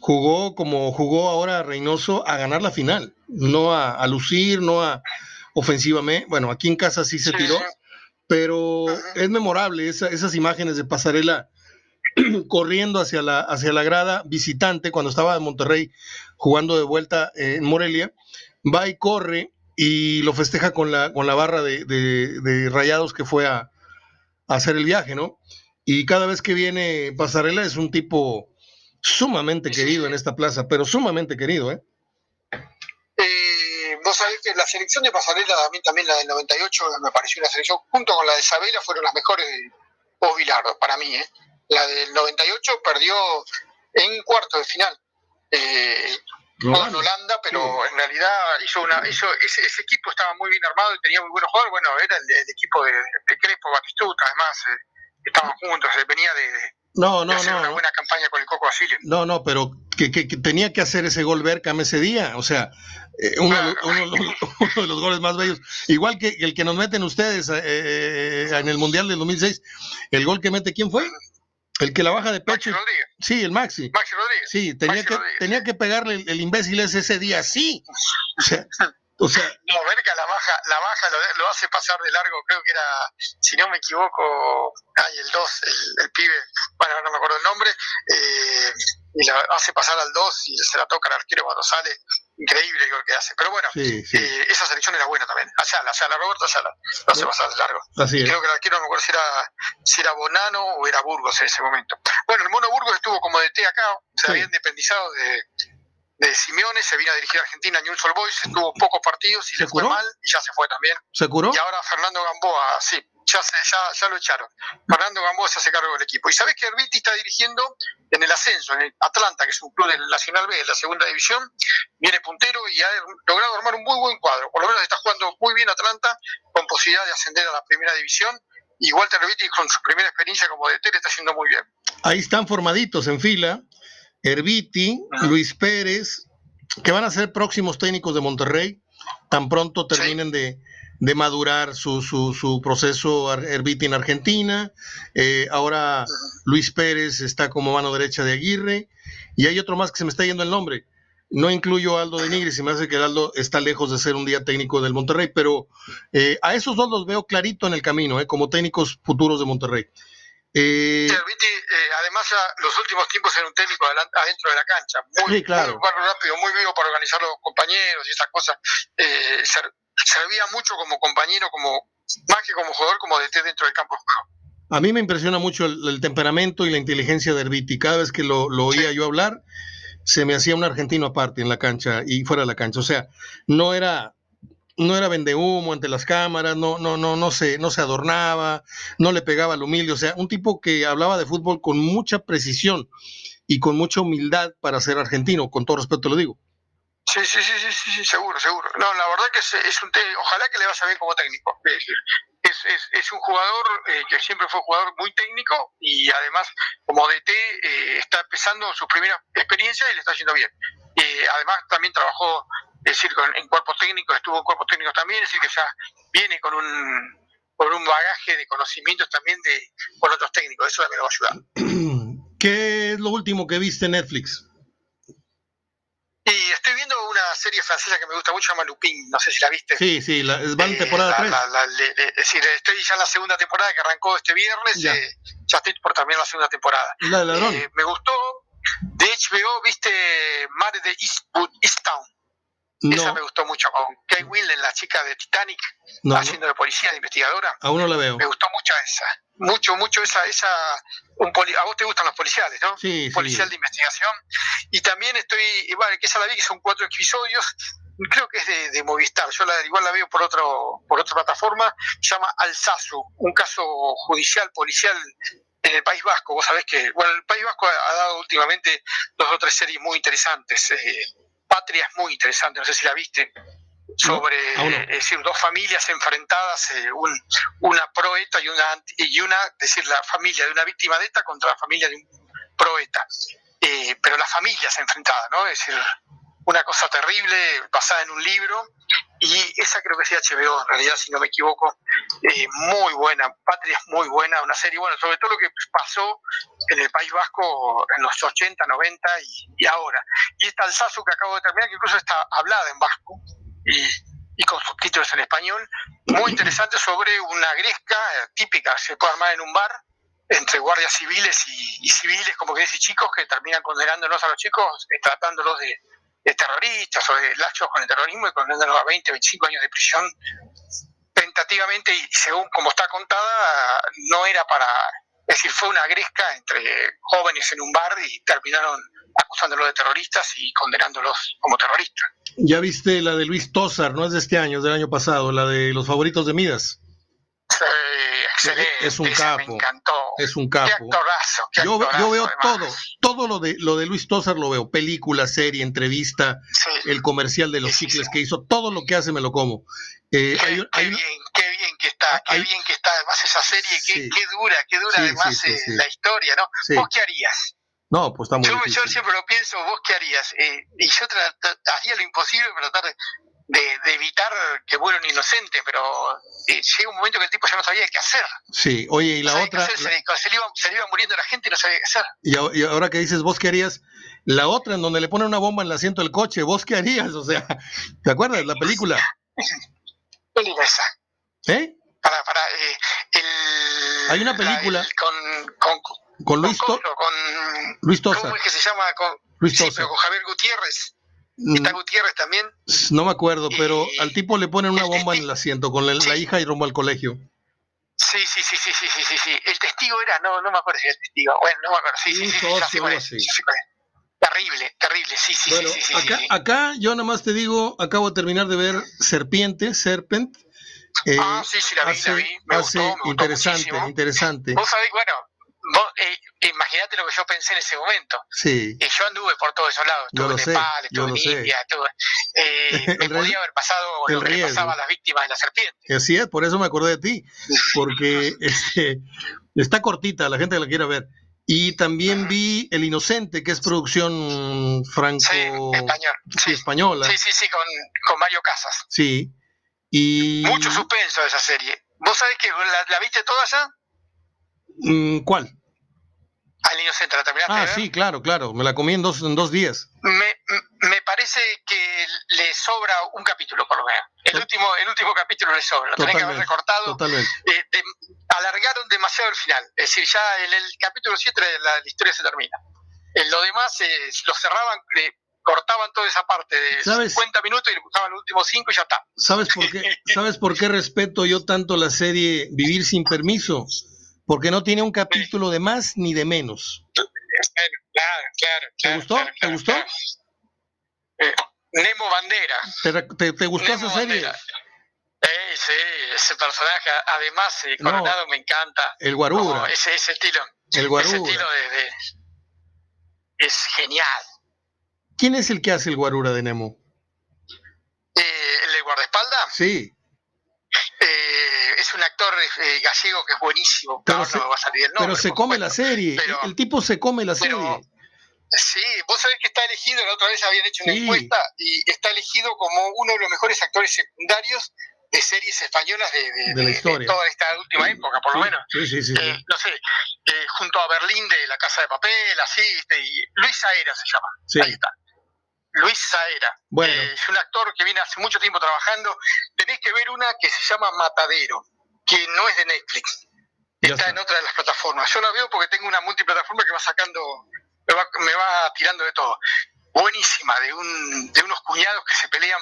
Speaker 1: jugó como jugó ahora Reynoso a ganar la final, no a, lucir, no a ofensivamente. Bueno, aquí en casa sí se tiró, pero es memorable esas imágenes de Pasarela corriendo hacia la, hacia la grada visitante cuando estaba en Monterrey jugando de vuelta en Morelia, va y corre y lo festeja con la, con la barra de, rayados que fue a, a hacer el viaje, ¿no? Y cada vez que viene Pasarela es un tipo sumamente querido en esta plaza, pero sumamente querido, ¿eh?
Speaker 2: ¿eh? vos sabés que la selección de Pasarela, también, también la del 98, me pareció una selección, junto con la de Isabela, fueron las mejores de Bilardo, para mí, ¿eh? La del 98 perdió en cuarto de final. Eh, con Holanda, pero en realidad hizo una, hizo, ese, ese, equipo estaba muy bien armado y tenía muy buenos jugadores. Bueno, era el, equipo de, de, Crespo, Batistuta, además, eh, estaban juntos, venía de,
Speaker 1: no, no, no.
Speaker 2: Una buena campaña con el Coco Basilio.
Speaker 1: No, no, pero que, tenía que hacer ese gol Berkham ese día. O sea, eh, uno, de los goles más bellos. Igual que el que nos meten ustedes eh, eh, en el Mundial del 2006. El gol que mete, ¿quién fue? El que la baja de pecho. Sí, el Maxi.
Speaker 2: Maxi Rodríguez.
Speaker 1: Sí, tenía, que, tenía que pegarle el, imbécil ese, día, sí. O sea, o sea,
Speaker 2: no, Verca la baja, la baja lo, hace pasar de largo, creo que era, si no me equivoco, ay, el 2, el, pibe, bueno, no me acuerdo el nombre, eh, y la hace pasar al 2 y se la toca al arquero cuando sale, increíble lo que hace. Pero bueno, eh, esa selección era buena también. Ayala, Ayala, Roberto Ayala, lo hace pasar de largo.
Speaker 1: Así
Speaker 2: Creo que el arquero no me acuerdo si era, si era Bonano o era Burgos en ese momento. Bueno, el Mono Burgos estuvo como de té acá, se había independizado de de Simeone, se vino a dirigir a Argentina en Newell's Boys, estuvo pocos partidos y le fue mal y ya se fue también.
Speaker 1: ¿Se curó?
Speaker 2: Y ahora Fernando Gamboa, sí, ya, se, ya, ya lo echaron. Fernando Gamboa se hace cargo del equipo. Y sabes que Herbiti está dirigiendo en el ascenso, en el Atlanta, que es un club del Nacional B, de la segunda división, viene puntero y ha logrado armar un muy buen cuadro. Por lo menos está jugando muy bien Atlanta, con posibilidad de ascender a la primera división. Y Walter Herbiti, con su primera experiencia como DT, le está haciendo muy bien.
Speaker 1: Ahí están formaditos en fila Herbiti, Luis Pérez, que van a ser próximos técnicos de Monterrey, tan pronto terminen de, de, madurar su, su, su proceso Herbiti en Argentina. Eh, ahora Luis Pérez está como mano derecha de Aguirre. Y hay otro más que se me está yendo el nombre. No incluyo a Aldo de Nigri, se me hace que Aldo está lejos de ser un día técnico del Monterrey, pero eh, a esos dos los veo clarito en el camino, eh, como técnicos futuros de Monterrey.
Speaker 2: Eh, eh, además, los últimos tiempos era un técnico adentro de la cancha, muy,
Speaker 1: claro.
Speaker 2: muy rápido, muy vivo para organizar los compañeros y esas cosas. Eh, servía mucho como compañero, como más que como jugador, como DT dentro del campo.
Speaker 1: A mí me impresiona mucho el, temperamento y la inteligencia de Herbiti. Cada vez que lo, oía yo hablar, se me hacía un argentino aparte en la cancha y fuera de la cancha. O sea, no era no era vendehumo ante las cámaras, no, no, no, no se, no se adornaba, no le pegaba al humilde, o sea, un tipo que hablaba de fútbol con mucha precisión y con mucha humildad para ser argentino, con todo respeto lo digo.
Speaker 2: Sí, sí, sí, sí, sí, seguro, seguro. No, la verdad que es, es un ojalá que le vaya bien como técnico. Es, es, es un jugador eh, que siempre fue jugador muy técnico y además como DT eh, está empezando su primera experiencia y le está yendo bien. Eh, además también trabajó es decir, en cuerpos técnicos, estuvo en cuerpos técnicos también, es decir, que ya viene con un, con un bagaje de conocimientos también de con otros técnicos, eso también lo va a ayudar.
Speaker 1: ¿Qué es lo último que viste en Netflix?
Speaker 2: Y estoy viendo una serie francesa que me gusta mucho, se llama Lupin, no sé si la viste.
Speaker 1: Sí, sí, la, va en eh, temporada 3.
Speaker 2: es decir, estoy ya en la segunda temporada que arrancó este viernes, ya, eh, ya estoy por terminar la segunda temporada.
Speaker 1: La
Speaker 2: eh, me gustó, de HBO, viste Mare de Eastwood, Easttown. Esa me gustó mucho, con Kate Winslet, la chica de Titanic, haciendo de policía, de investigadora.
Speaker 1: Aún no la veo.
Speaker 2: Me gustó mucho esa. Mucho, mucho esa. esa un a vos te gustan los policiales, ¿no?
Speaker 1: Sí,
Speaker 2: Policial de investigación. Y también estoy, igual que esa la vi, que son cuatro episodios. Creo que es de, Movistar. Yo la, igual la veo por otro por otra plataforma. Se llama Alsazu, un caso judicial, policial en el País Vasco. Vos sabés que, bueno, el País Vasco ha, dado últimamente dos o tres series muy interesantes. Eh, Patria es muy interesante, no sé si la viste, sobre es decir, dos familias enfrentadas, eh, un, una proeta y una, y una, es decir, la familia de una víctima de ETA contra la familia de un proeta. Eh, pero las familias enfrentadas, ¿no? Es decir, una cosa terrible basada en un libro y esa creo que es HBO en realidad si no me equivoco eh, muy buena Patria es muy buena una serie bueno sobre todo lo que pasó en el País Vasco en los 80 90 y, ahora. Y esta Alsazu que acabo de terminar que incluso está hablada en vasco y, con subtítulos en español muy interesante sobre una gresca típica se puede armar en un bar entre guardias civiles y, civiles, como que dice chicos, que terminan condenándolos a los chicos, eh, tratándolos de terroristas o de lazos con el terrorismo y condenándolos a 20, 25 años de prisión tentativamente y según como está contada no era para es decir fue una gresca entre jóvenes en un bar y terminaron acusándolos de terroristas y condenándolos como terroristas.
Speaker 1: Ya viste la de Luis Tosar no es de este año es del año pasado la de los favoritos de Midas
Speaker 2: excelente.
Speaker 1: Es un capo. Es un capo.
Speaker 2: yo,
Speaker 1: veo todo, todo lo de lo de Luis Tosar lo veo, película, serie, entrevista, el comercial de los cicles que hizo, todo lo que hace me lo como.
Speaker 2: Eh, qué, bien, qué bien que está, qué bien que está además esa serie, qué, dura, qué dura además eh, la historia, ¿no? ¿Vos qué harías?
Speaker 1: No, pues está muy
Speaker 2: yo, yo siempre lo pienso, ¿vos qué harías? Eh, y yo haría lo imposible para tratar de de, evitar que muera un inocente, pero eh, llega un momento que el tipo ya no sabía qué hacer.
Speaker 1: Sí, oye, y la otra...
Speaker 2: Se, le iba, muriendo la gente y no sabía qué hacer.
Speaker 1: Y, ahora que dices, ¿vos qué harías? La otra, en donde le ponen una bomba en el asiento del coche, ¿vos qué harías? O sea, ¿te acuerdas la película?
Speaker 2: ¿Qué esa?
Speaker 1: ¿Eh?
Speaker 2: Para, para, eh, el,
Speaker 1: Hay una película...
Speaker 2: con, con,
Speaker 1: con Luis,
Speaker 2: con,
Speaker 1: Luis Tosa.
Speaker 2: ¿Cómo es que se llama? Con,
Speaker 1: Luis Tosa.
Speaker 2: Sí, pero con Javier Gutiérrez. ¿Está mm. Gutiérrez también?
Speaker 1: No me acuerdo, pero al tipo le ponen una bomba en el asiento con la, hija y rumbo al colegio.
Speaker 2: Sí, sí, sí, sí, sí, sí, sí, El testigo era, no, no me acuerdo si era el testigo. Bueno, no me acuerdo, sí, sí, sí, sí, Terrible, terrible, sí, sí, sí, sí,
Speaker 1: acá, acá yo nada más te digo, acabo de terminar de ver Serpiente, Serpent.
Speaker 2: Eh, ah, sí, sí, la vi, la vi. Me gustó, me
Speaker 1: interesante, interesante.
Speaker 2: Vos sabés, bueno, eh, imagínate lo que yo pensé en ese momento.
Speaker 1: Sí.
Speaker 2: Eh, yo anduve por todos esos lados, estuve en Nepal, estuve en India, estuve, eh, me podía haber pasado lo que le pasaba a las víctimas de la serpiente.
Speaker 1: Así es, por eso me acordé de ti, porque este, está cortita, la gente la quiere ver. Y también vi El Inocente, que es producción franco...
Speaker 2: Sí, española.
Speaker 1: Sí,
Speaker 2: sí, sí, con, con Mario Casas.
Speaker 1: Sí. Y...
Speaker 2: Mucho suspenso de esa serie. ¿Vos sabés que la, viste toda ya?
Speaker 1: Mm, ¿Cuál?
Speaker 2: Al Inocente, ¿la terminaste
Speaker 1: Ah, sí, claro, claro. Me la comí en dos, en dos días.
Speaker 2: Me, me parece que le sobra un capítulo, por lo menos. El último, el último capítulo le sobra. Lo tenés que haber recortado.
Speaker 1: Totalmente.
Speaker 2: Eh, alargaron demasiado el final. Es decir, ya en el capítulo 7 la, historia se termina. En lo demás eh, lo cerraban, eh, cortaban toda esa parte de ¿Sabes? 50 minutos y le buscaban los últimos 5 y ya está.
Speaker 1: ¿Sabes por, qué, ¿Sabes por qué respeto yo tanto la serie Vivir sin permiso? Porque no tiene un capítulo de más ni de menos.
Speaker 2: Claro, claro,
Speaker 1: ¿Te gustó? ¿Te gustó?
Speaker 2: Eh, Nemo Bandera.
Speaker 1: ¿Te, te, gustó esa serie?
Speaker 2: Eh, sí, ese personaje, además, eh, Coronado me encanta.
Speaker 1: El Guarura.
Speaker 2: ese, ese estilo.
Speaker 1: El Guarura.
Speaker 2: Ese estilo de, es genial.
Speaker 1: ¿Quién es el que hace el Guarura de Nemo?
Speaker 2: Eh, ¿El de guardaespaldas?
Speaker 1: Sí.
Speaker 2: Eh, es un actor eh, gallego que es buenísimo. Pero, se, va a salir el nombre,
Speaker 1: pero se come la serie. el tipo se come la serie.
Speaker 2: Sí, vos sabés que está elegido, la otra vez habían hecho una encuesta y está elegido como uno de los mejores actores secundarios de series españolas de,
Speaker 1: de, la historia.
Speaker 2: toda esta última época, por lo menos.
Speaker 1: Sí, sí, sí.
Speaker 2: Eh, no sé, eh, junto a Berlín de La Casa de Papel, así, y Luis Saera se llama. Ahí está. Luis Saera.
Speaker 1: Bueno.
Speaker 2: Eh, es un actor que viene hace mucho tiempo trabajando. Tenés que ver una que se llama Matadero, que no es de Netflix. Está, en otra de las plataformas. Yo la veo porque tengo una multiplataforma que va sacando me va, tirando de todo. Buenísima, de, un, de unos cuñados que se pelean,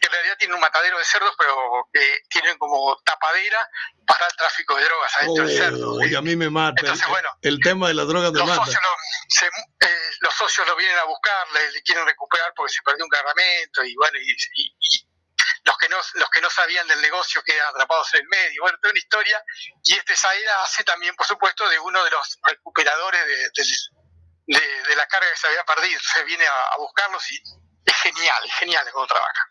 Speaker 2: que en realidad tienen un matadero de cerdos, pero que tienen como tapadera para el tráfico de drogas adentro del cerdo.
Speaker 1: Y a mí me mata. Entonces, el, bueno, el tema de las drogas me
Speaker 2: los
Speaker 1: mata.
Speaker 2: Socios lo, eh, los socios lo vienen a buscar, le, quieren recuperar porque se perdió un cargamento y bueno, y, los que no los que no sabían del negocio quedan atrapados en el medio. Bueno, toda una historia. Y este Saida hace también, por supuesto, de uno de los recuperadores de, del de, la carga que se había perdido. Se viene a, buscarlos y es genial, es genial cómo trabaja.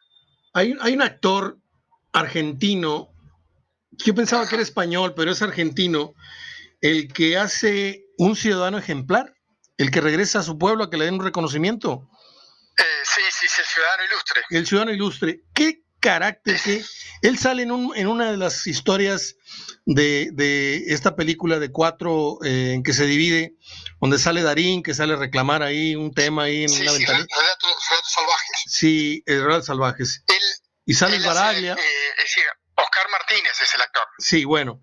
Speaker 1: Hay, hay un actor argentino, yo pensaba que era español, pero es argentino, el que hace un ciudadano ejemplar, el que regresa a su pueblo a que le den un reconocimiento.
Speaker 2: Eh, sí, sí, sí, el ciudadano ilustre.
Speaker 1: El ciudadano ilustre. ¿Qué carácter que él sale en, un, en una de las historias de, de esta película de cuatro eh, en que se divide, donde sale Darín, que sale a reclamar ahí un tema ahí en
Speaker 2: sí,
Speaker 1: una
Speaker 2: sí,
Speaker 1: ventana.
Speaker 2: Relatos, salvajes.
Speaker 1: Sí, el Relatos Salvajes.
Speaker 2: Él,
Speaker 1: y sale el Baraglia.
Speaker 2: Eh, es decir, Oscar Martínez es el actor.
Speaker 1: Sí, bueno.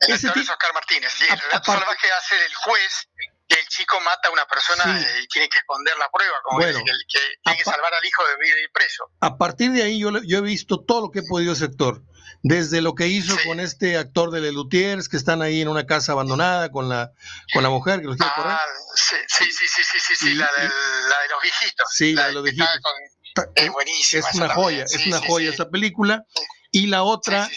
Speaker 2: El actor es Oscar Martínez. Sí, el Relatos Salvajes hace del juez que el chico mata a una persona y tiene que esconder la prueba, como que, tiene que salvar al hijo de ir preso.
Speaker 1: A partir de ahí yo, yo he visto todo lo que he podido ese actor, desde lo que hizo con este actor de Lelutiers, que están ahí en una casa abandonada con la con la mujer que los quiere
Speaker 2: ah, Sí, sí, sí, sí, sí, sí, la, de, la, de, los viejitos.
Speaker 1: Sí, la, de los viejitos.
Speaker 2: es buenísima.
Speaker 1: Es una joya, es una joya esa película y la otra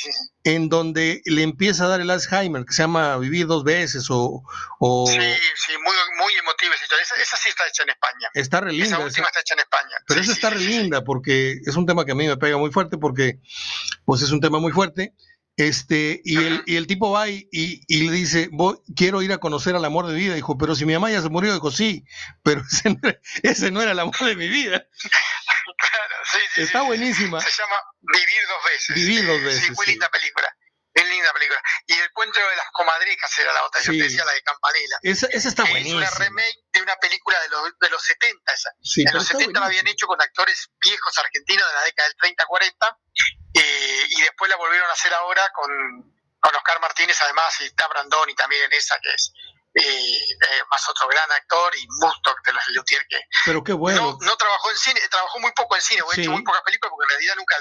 Speaker 1: en donde le empieza a dar el Alzheimer, que se llama Vivir dos veces o...
Speaker 2: o... Sí, sí, muy, muy emotiva esa. Esa, sí está hecha en España.
Speaker 1: Está re linda.
Speaker 2: Esa última está hecha en España.
Speaker 1: Pero esa está re linda porque es un tema que a mí me pega muy fuerte porque pues es un tema muy fuerte. Este, y, el, y el tipo va y, y, le dice, Voy, quiero ir a conocer al amor de vida. Dijo, pero si mi mamá ya se murió, dijo, sí, pero ese no, ese no era el amor de mi vida.
Speaker 2: Claro, sí, sí.
Speaker 1: Está buenísima.
Speaker 2: Se llama Vivir dos veces.
Speaker 1: Vivir dos veces.
Speaker 2: Sí, muy linda película. Es linda película. Y El Cuento de las Comadrecas era la otra, yo te decía la de Campanella.
Speaker 1: Esa, esa está buenísima.
Speaker 2: Es una remake de una película de los, de los 70 esa. en los 70 la habían hecho con actores viejos argentinos de la década del 30-40 eh, y después la volvieron a hacer ahora con, con Oscar Martínez además y está Brandoni también en esa que es eh, más otro gran actor y Mustok de los Lutier que
Speaker 1: pero qué bueno
Speaker 2: no, trabajó en cine trabajó muy poco en cine sí. hecho muy pocas películas porque en realidad nunca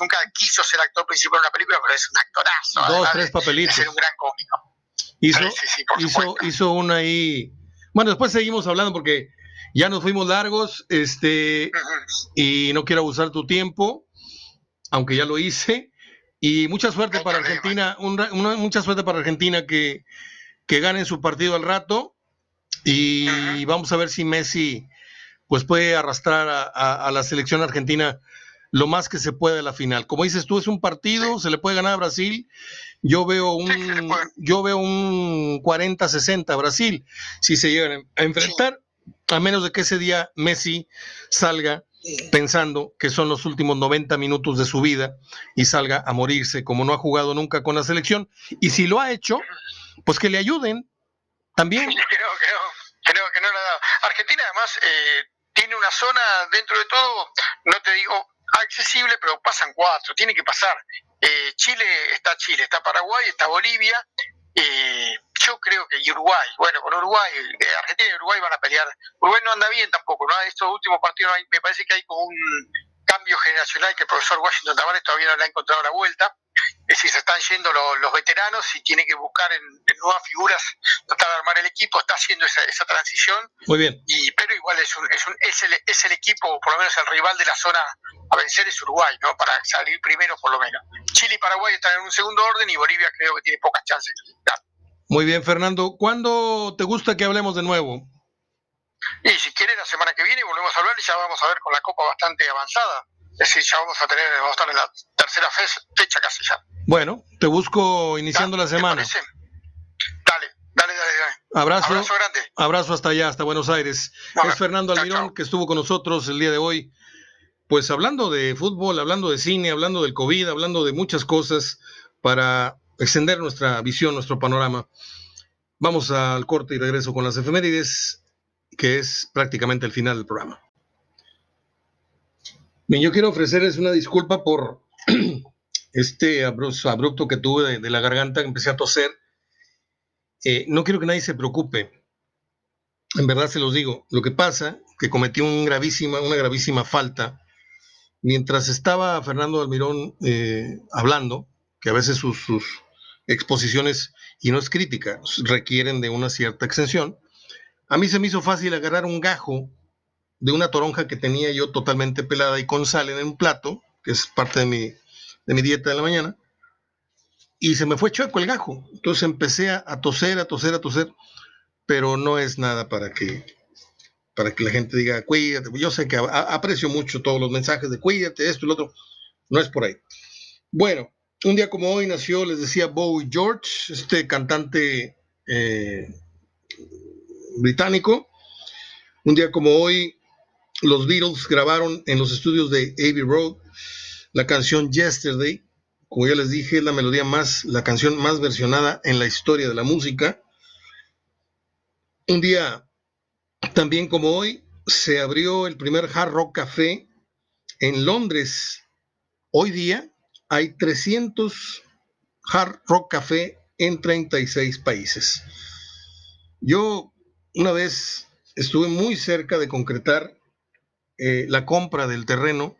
Speaker 2: nunca quiso ser actor principal en una película pero es un actorazo
Speaker 1: dos tres papelitos
Speaker 2: de ser un gran cómico
Speaker 1: hizo sí, hizo, hizo una ahí bueno después seguimos hablando porque ya nos fuimos largos este uh -huh. y no quiero abusar tu tiempo aunque ya lo hice y mucha suerte
Speaker 2: no
Speaker 1: para
Speaker 2: problema.
Speaker 1: Argentina una, una, mucha suerte para Argentina que que ganen su partido al rato y vamos a ver si Messi pues puede arrastrar a, a, a, la selección argentina lo más que se puede a la final. Como dices tú, es un partido, se le puede ganar a Brasil. Yo veo un, yo veo un 40-60 a Brasil si se llegan a enfrentar, a menos de que ese día Messi salga pensando que son los últimos 90 minutos de su vida y salga a morirse, como no ha jugado nunca con la selección. Y si lo ha hecho, pues que le ayuden también.
Speaker 2: Creo, creo, creo que no le ha dado. Argentina además eh, tiene una zona dentro de todo, no te digo accesible, pero pasan cuatro, tiene que pasar. Eh, Chile está Chile, está Paraguay, está Bolivia, eh, yo creo que Uruguay, bueno, con Uruguay, eh, Argentina y Uruguay van a pelear. Uruguay no anda bien tampoco, ¿no? Estos últimos partidos me parece que hay como un cambio generacional que el profesor Washington Tavares todavía no le ha encontrado la vuelta. Es decir, se están yendo los, veteranos y tiene que buscar en, nuevas figuras, tratar de armar el equipo, está haciendo esa, esa transición.
Speaker 1: Muy bien.
Speaker 2: Y, pero igual es, un, es, un, es, el, es el equipo, por lo menos el rival de la zona a vencer es Uruguay, ¿no? Para salir primero por lo menos. Chile y Paraguay están en un segundo orden y Bolivia creo que tiene pocas chances.
Speaker 1: Muy bien, Fernando. ¿Cuándo te gusta que hablemos de nuevo?
Speaker 2: Y si quiere la semana que viene volvemos a hablar y ya vamos a ver con la Copa bastante avanzada. Decir, ya vamos a tener, vamos a estar en la tercera fecha casi ya.
Speaker 1: Bueno, te busco iniciando la semana.
Speaker 2: Dale, dale, dale, dale.
Speaker 1: Abrazo, abrazo grande. Abrazo hasta allá, hasta Buenos Aires. es Fernando Almirón que estuvo con nosotros el día de hoy. Pues hablando de fútbol, hablando de cine, hablando del COVID, hablando de muchas cosas para extender nuestra visión, nuestro panorama. Vamos al corte y regreso con las efemérides que es prácticamente el final del programa. Bien, yo quiero ofrecerles una disculpa por este abrupto que tuve de, la garganta, empecé a toser. Eh, no quiero que nadie se preocupe. En verdad se los digo. Lo que pasa que cometí un gravísima, una gravísima falta mientras estaba Fernando Almirón eh, hablando, que a veces sus, sus, exposiciones, y no es crítica, requieren de una cierta extensión, a mí se me hizo fácil agarrar un gajo de una toronja que tenía yo totalmente pelada y con sal en un plato, que es parte de mi, de mi dieta de la mañana, y se me fue chueco el gajo. Entonces empecé a, toser, a toser, a toser, pero no es nada para que, para que la gente diga, cuídate. Yo sé que aprecio mucho todos los mensajes de cuídate, esto y lo otro. No es por ahí. Bueno, un día como hoy nació, les decía, Bowie George, este cantante eh, británico. Un día como hoy, los Beatles grabaron en los estudios de Abbey Road la canción Yesterday. Como ya les dije, es la melodía más, la canción más versionada en la historia de la música. Un día también como hoy, se abrió el primer Hard Rock Café en Londres. Hoy día hay 300 Hard Rock Café en 36 países. Yo una vez estuve muy cerca de concretar eh, la compra del terreno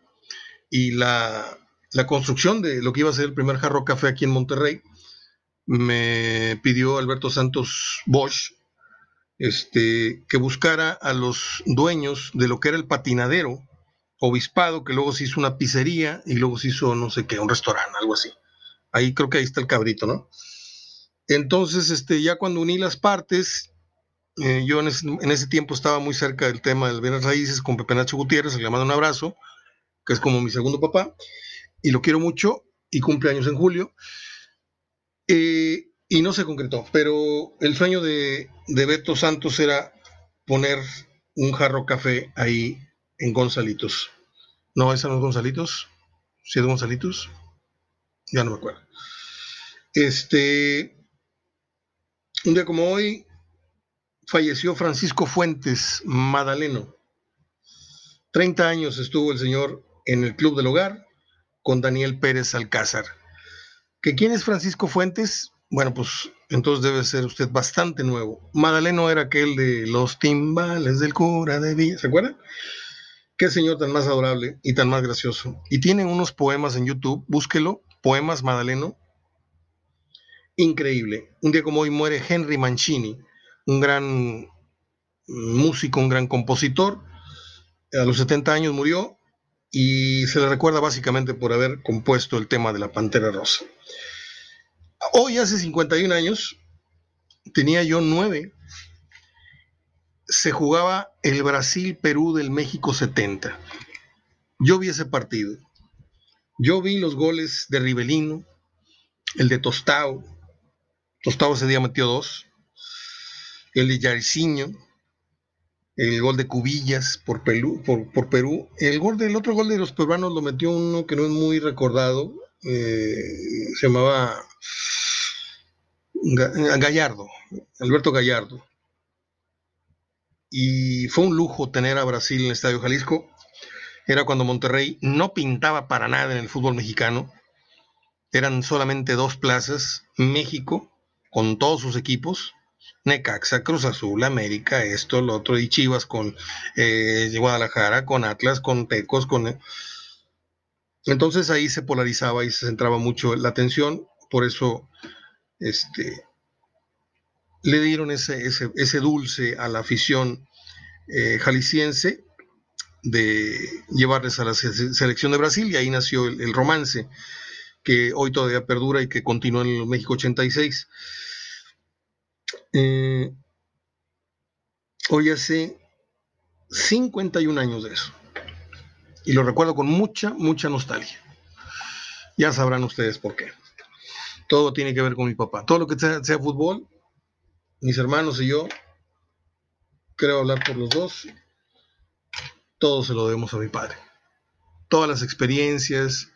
Speaker 1: y la, construcción de lo que iba a ser el primer Jarro Café aquí en Monterrey. Me pidió Alberto Santos Bosch este, que buscara a los dueños de lo que era el patinadero obispado, que luego se hizo una pizzería y luego se hizo, no sé qué, un restaurante, algo así. Ahí creo que ahí está el cabrito, ¿no? Entonces, este, ya cuando uní las partes, eh, yo en ese, tiempo estaba muy cerca del tema del bienes raíces con Pepe Nacho Gutiérrez, le mando un abrazo, que es como mi segundo papá, y lo quiero mucho, y cumple años en julio. Eh, y no se concretó, pero el sueño de, de, Beto Santos era poner un jarro café ahí en Gonzalitos. No, esa no es Gonzalitos. ¿Sí es Gonzalitos? Ya no me acuerdo. Este, un día como hoy, falleció Francisco Fuentes Madaleno. 30 años estuvo el señor en el Club del Hogar con Daniel Pérez Alcázar. ¿Que quién es Francisco Fuentes? Bueno, pues entonces debe ser usted bastante nuevo. Madaleno era aquel de los timbales del cura de Villa, ¿se acuerda? Qué señor tan más adorable y tan más gracioso. Y tiene unos poemas en YouTube, búsquelo, Poemas Madaleno. Increíble. Un día como hoy muere Henry Mancini, un gran músico, un gran compositor. A los 70 años murió y se le recuerda básicamente por haber compuesto el tema de la Pantera Rosa. Hoy, hace 51 años, tenía yo nueve, se jugaba el Brasil-Perú del México 70. Yo vi ese partido. Yo vi los goles de Rivelino, el de Tostao. Tostao ese día metió dos. El de Yariciño, el gol de Cubillas por, por, Perú. El gol del otro gol de los peruanos lo metió uno que no es muy recordado. Eh, se llamaba Gallardo, Alberto Gallardo. Y fue un lujo tener a Brasil en el Estadio Jalisco. Era cuando Monterrey no pintaba para nada en el fútbol mexicano. Eran solamente dos plazas. México, con todos sus equipos, Necaxa, Cruz Azul, América, esto, lo otro, y Chivas con eh, Guadalajara, con Atlas, con Tecos, con... Entonces ahí se polarizaba y se centraba mucho la atención, por eso este, le dieron ese, ese, dulce a la afición eh, jalisciense de llevarles a la selección de Brasil y ahí nació el, romance que hoy todavía perdura y que continúa en el México 86. Eh, hoy hace 51 años de eso. Y lo recuerdo con mucha, mucha nostalgia. Ya sabrán ustedes por qué. Todo tiene que ver con mi papá. Todo lo que sea, sea fútbol, mis hermanos y yo, creo hablar por los dos, todo se lo debemos a mi padre. Todas las experiencias,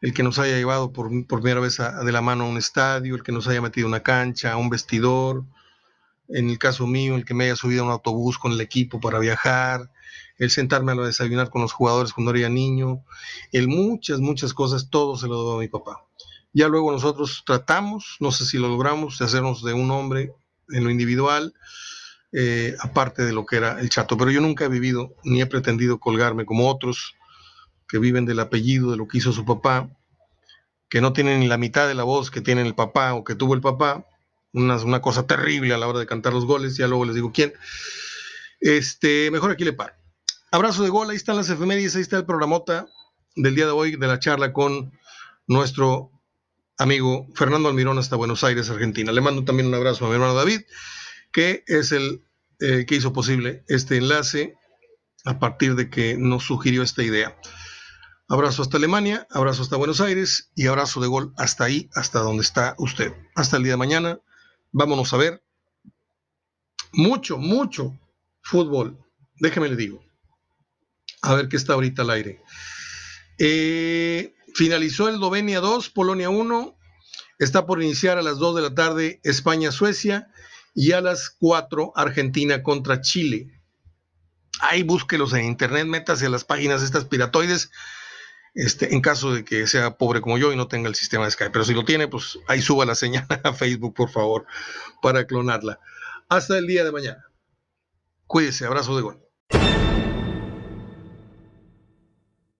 Speaker 1: el que nos haya llevado por, primera vez de la mano a un estadio, el que nos haya metido una cancha, a un vestidor, en el caso mío, el que me haya subido a un autobús con el equipo para viajar, el sentarme a desayunar con los jugadores cuando era niño, el muchas, muchas cosas, todo se lo debo a mi papá. Ya luego nosotros tratamos, no sé si lo logramos, de hacernos de un hombre en lo individual, eh, aparte de lo que era el chato. Pero yo nunca he vivido ni he pretendido colgarme como otros que viven del apellido de lo que hizo su papá, que no tienen ni la mitad de la voz que tiene el papá o que tuvo el papá, una, cosa terrible a la hora de cantar los goles, ya luego les digo quién. Este, mejor aquí le paro. Abrazo de gol, ahí están las efemérides, ahí está el programota del día de hoy, de la charla con nuestro amigo Fernando Almirón hasta Buenos Aires, Argentina. Le mando también un abrazo a mi hermano David, que es el eh, que hizo posible este enlace a partir de que nos sugirió esta idea. Abrazo hasta Alemania, abrazo hasta Buenos Aires y abrazo de gol hasta ahí, hasta donde está usted. Hasta el día de mañana. Vámonos a ver mucho, mucho fútbol. Déjeme le digo. A ver qué está ahorita al aire. Eh, finalizó el Dovenia 2, Polonia 1. Está por iniciar a las 2 de la tarde España-Suecia y a las 4 Argentina contra Chile. Ahí búsquelos en internet, métase a las páginas estas piratoides este, en caso de que sea pobre como yo y no tenga el sistema de Skype. Pero si lo tiene, pues ahí suba la señal a Facebook, por favor, para clonarla. Hasta el día de mañana. Cuídese, abrazo de gol.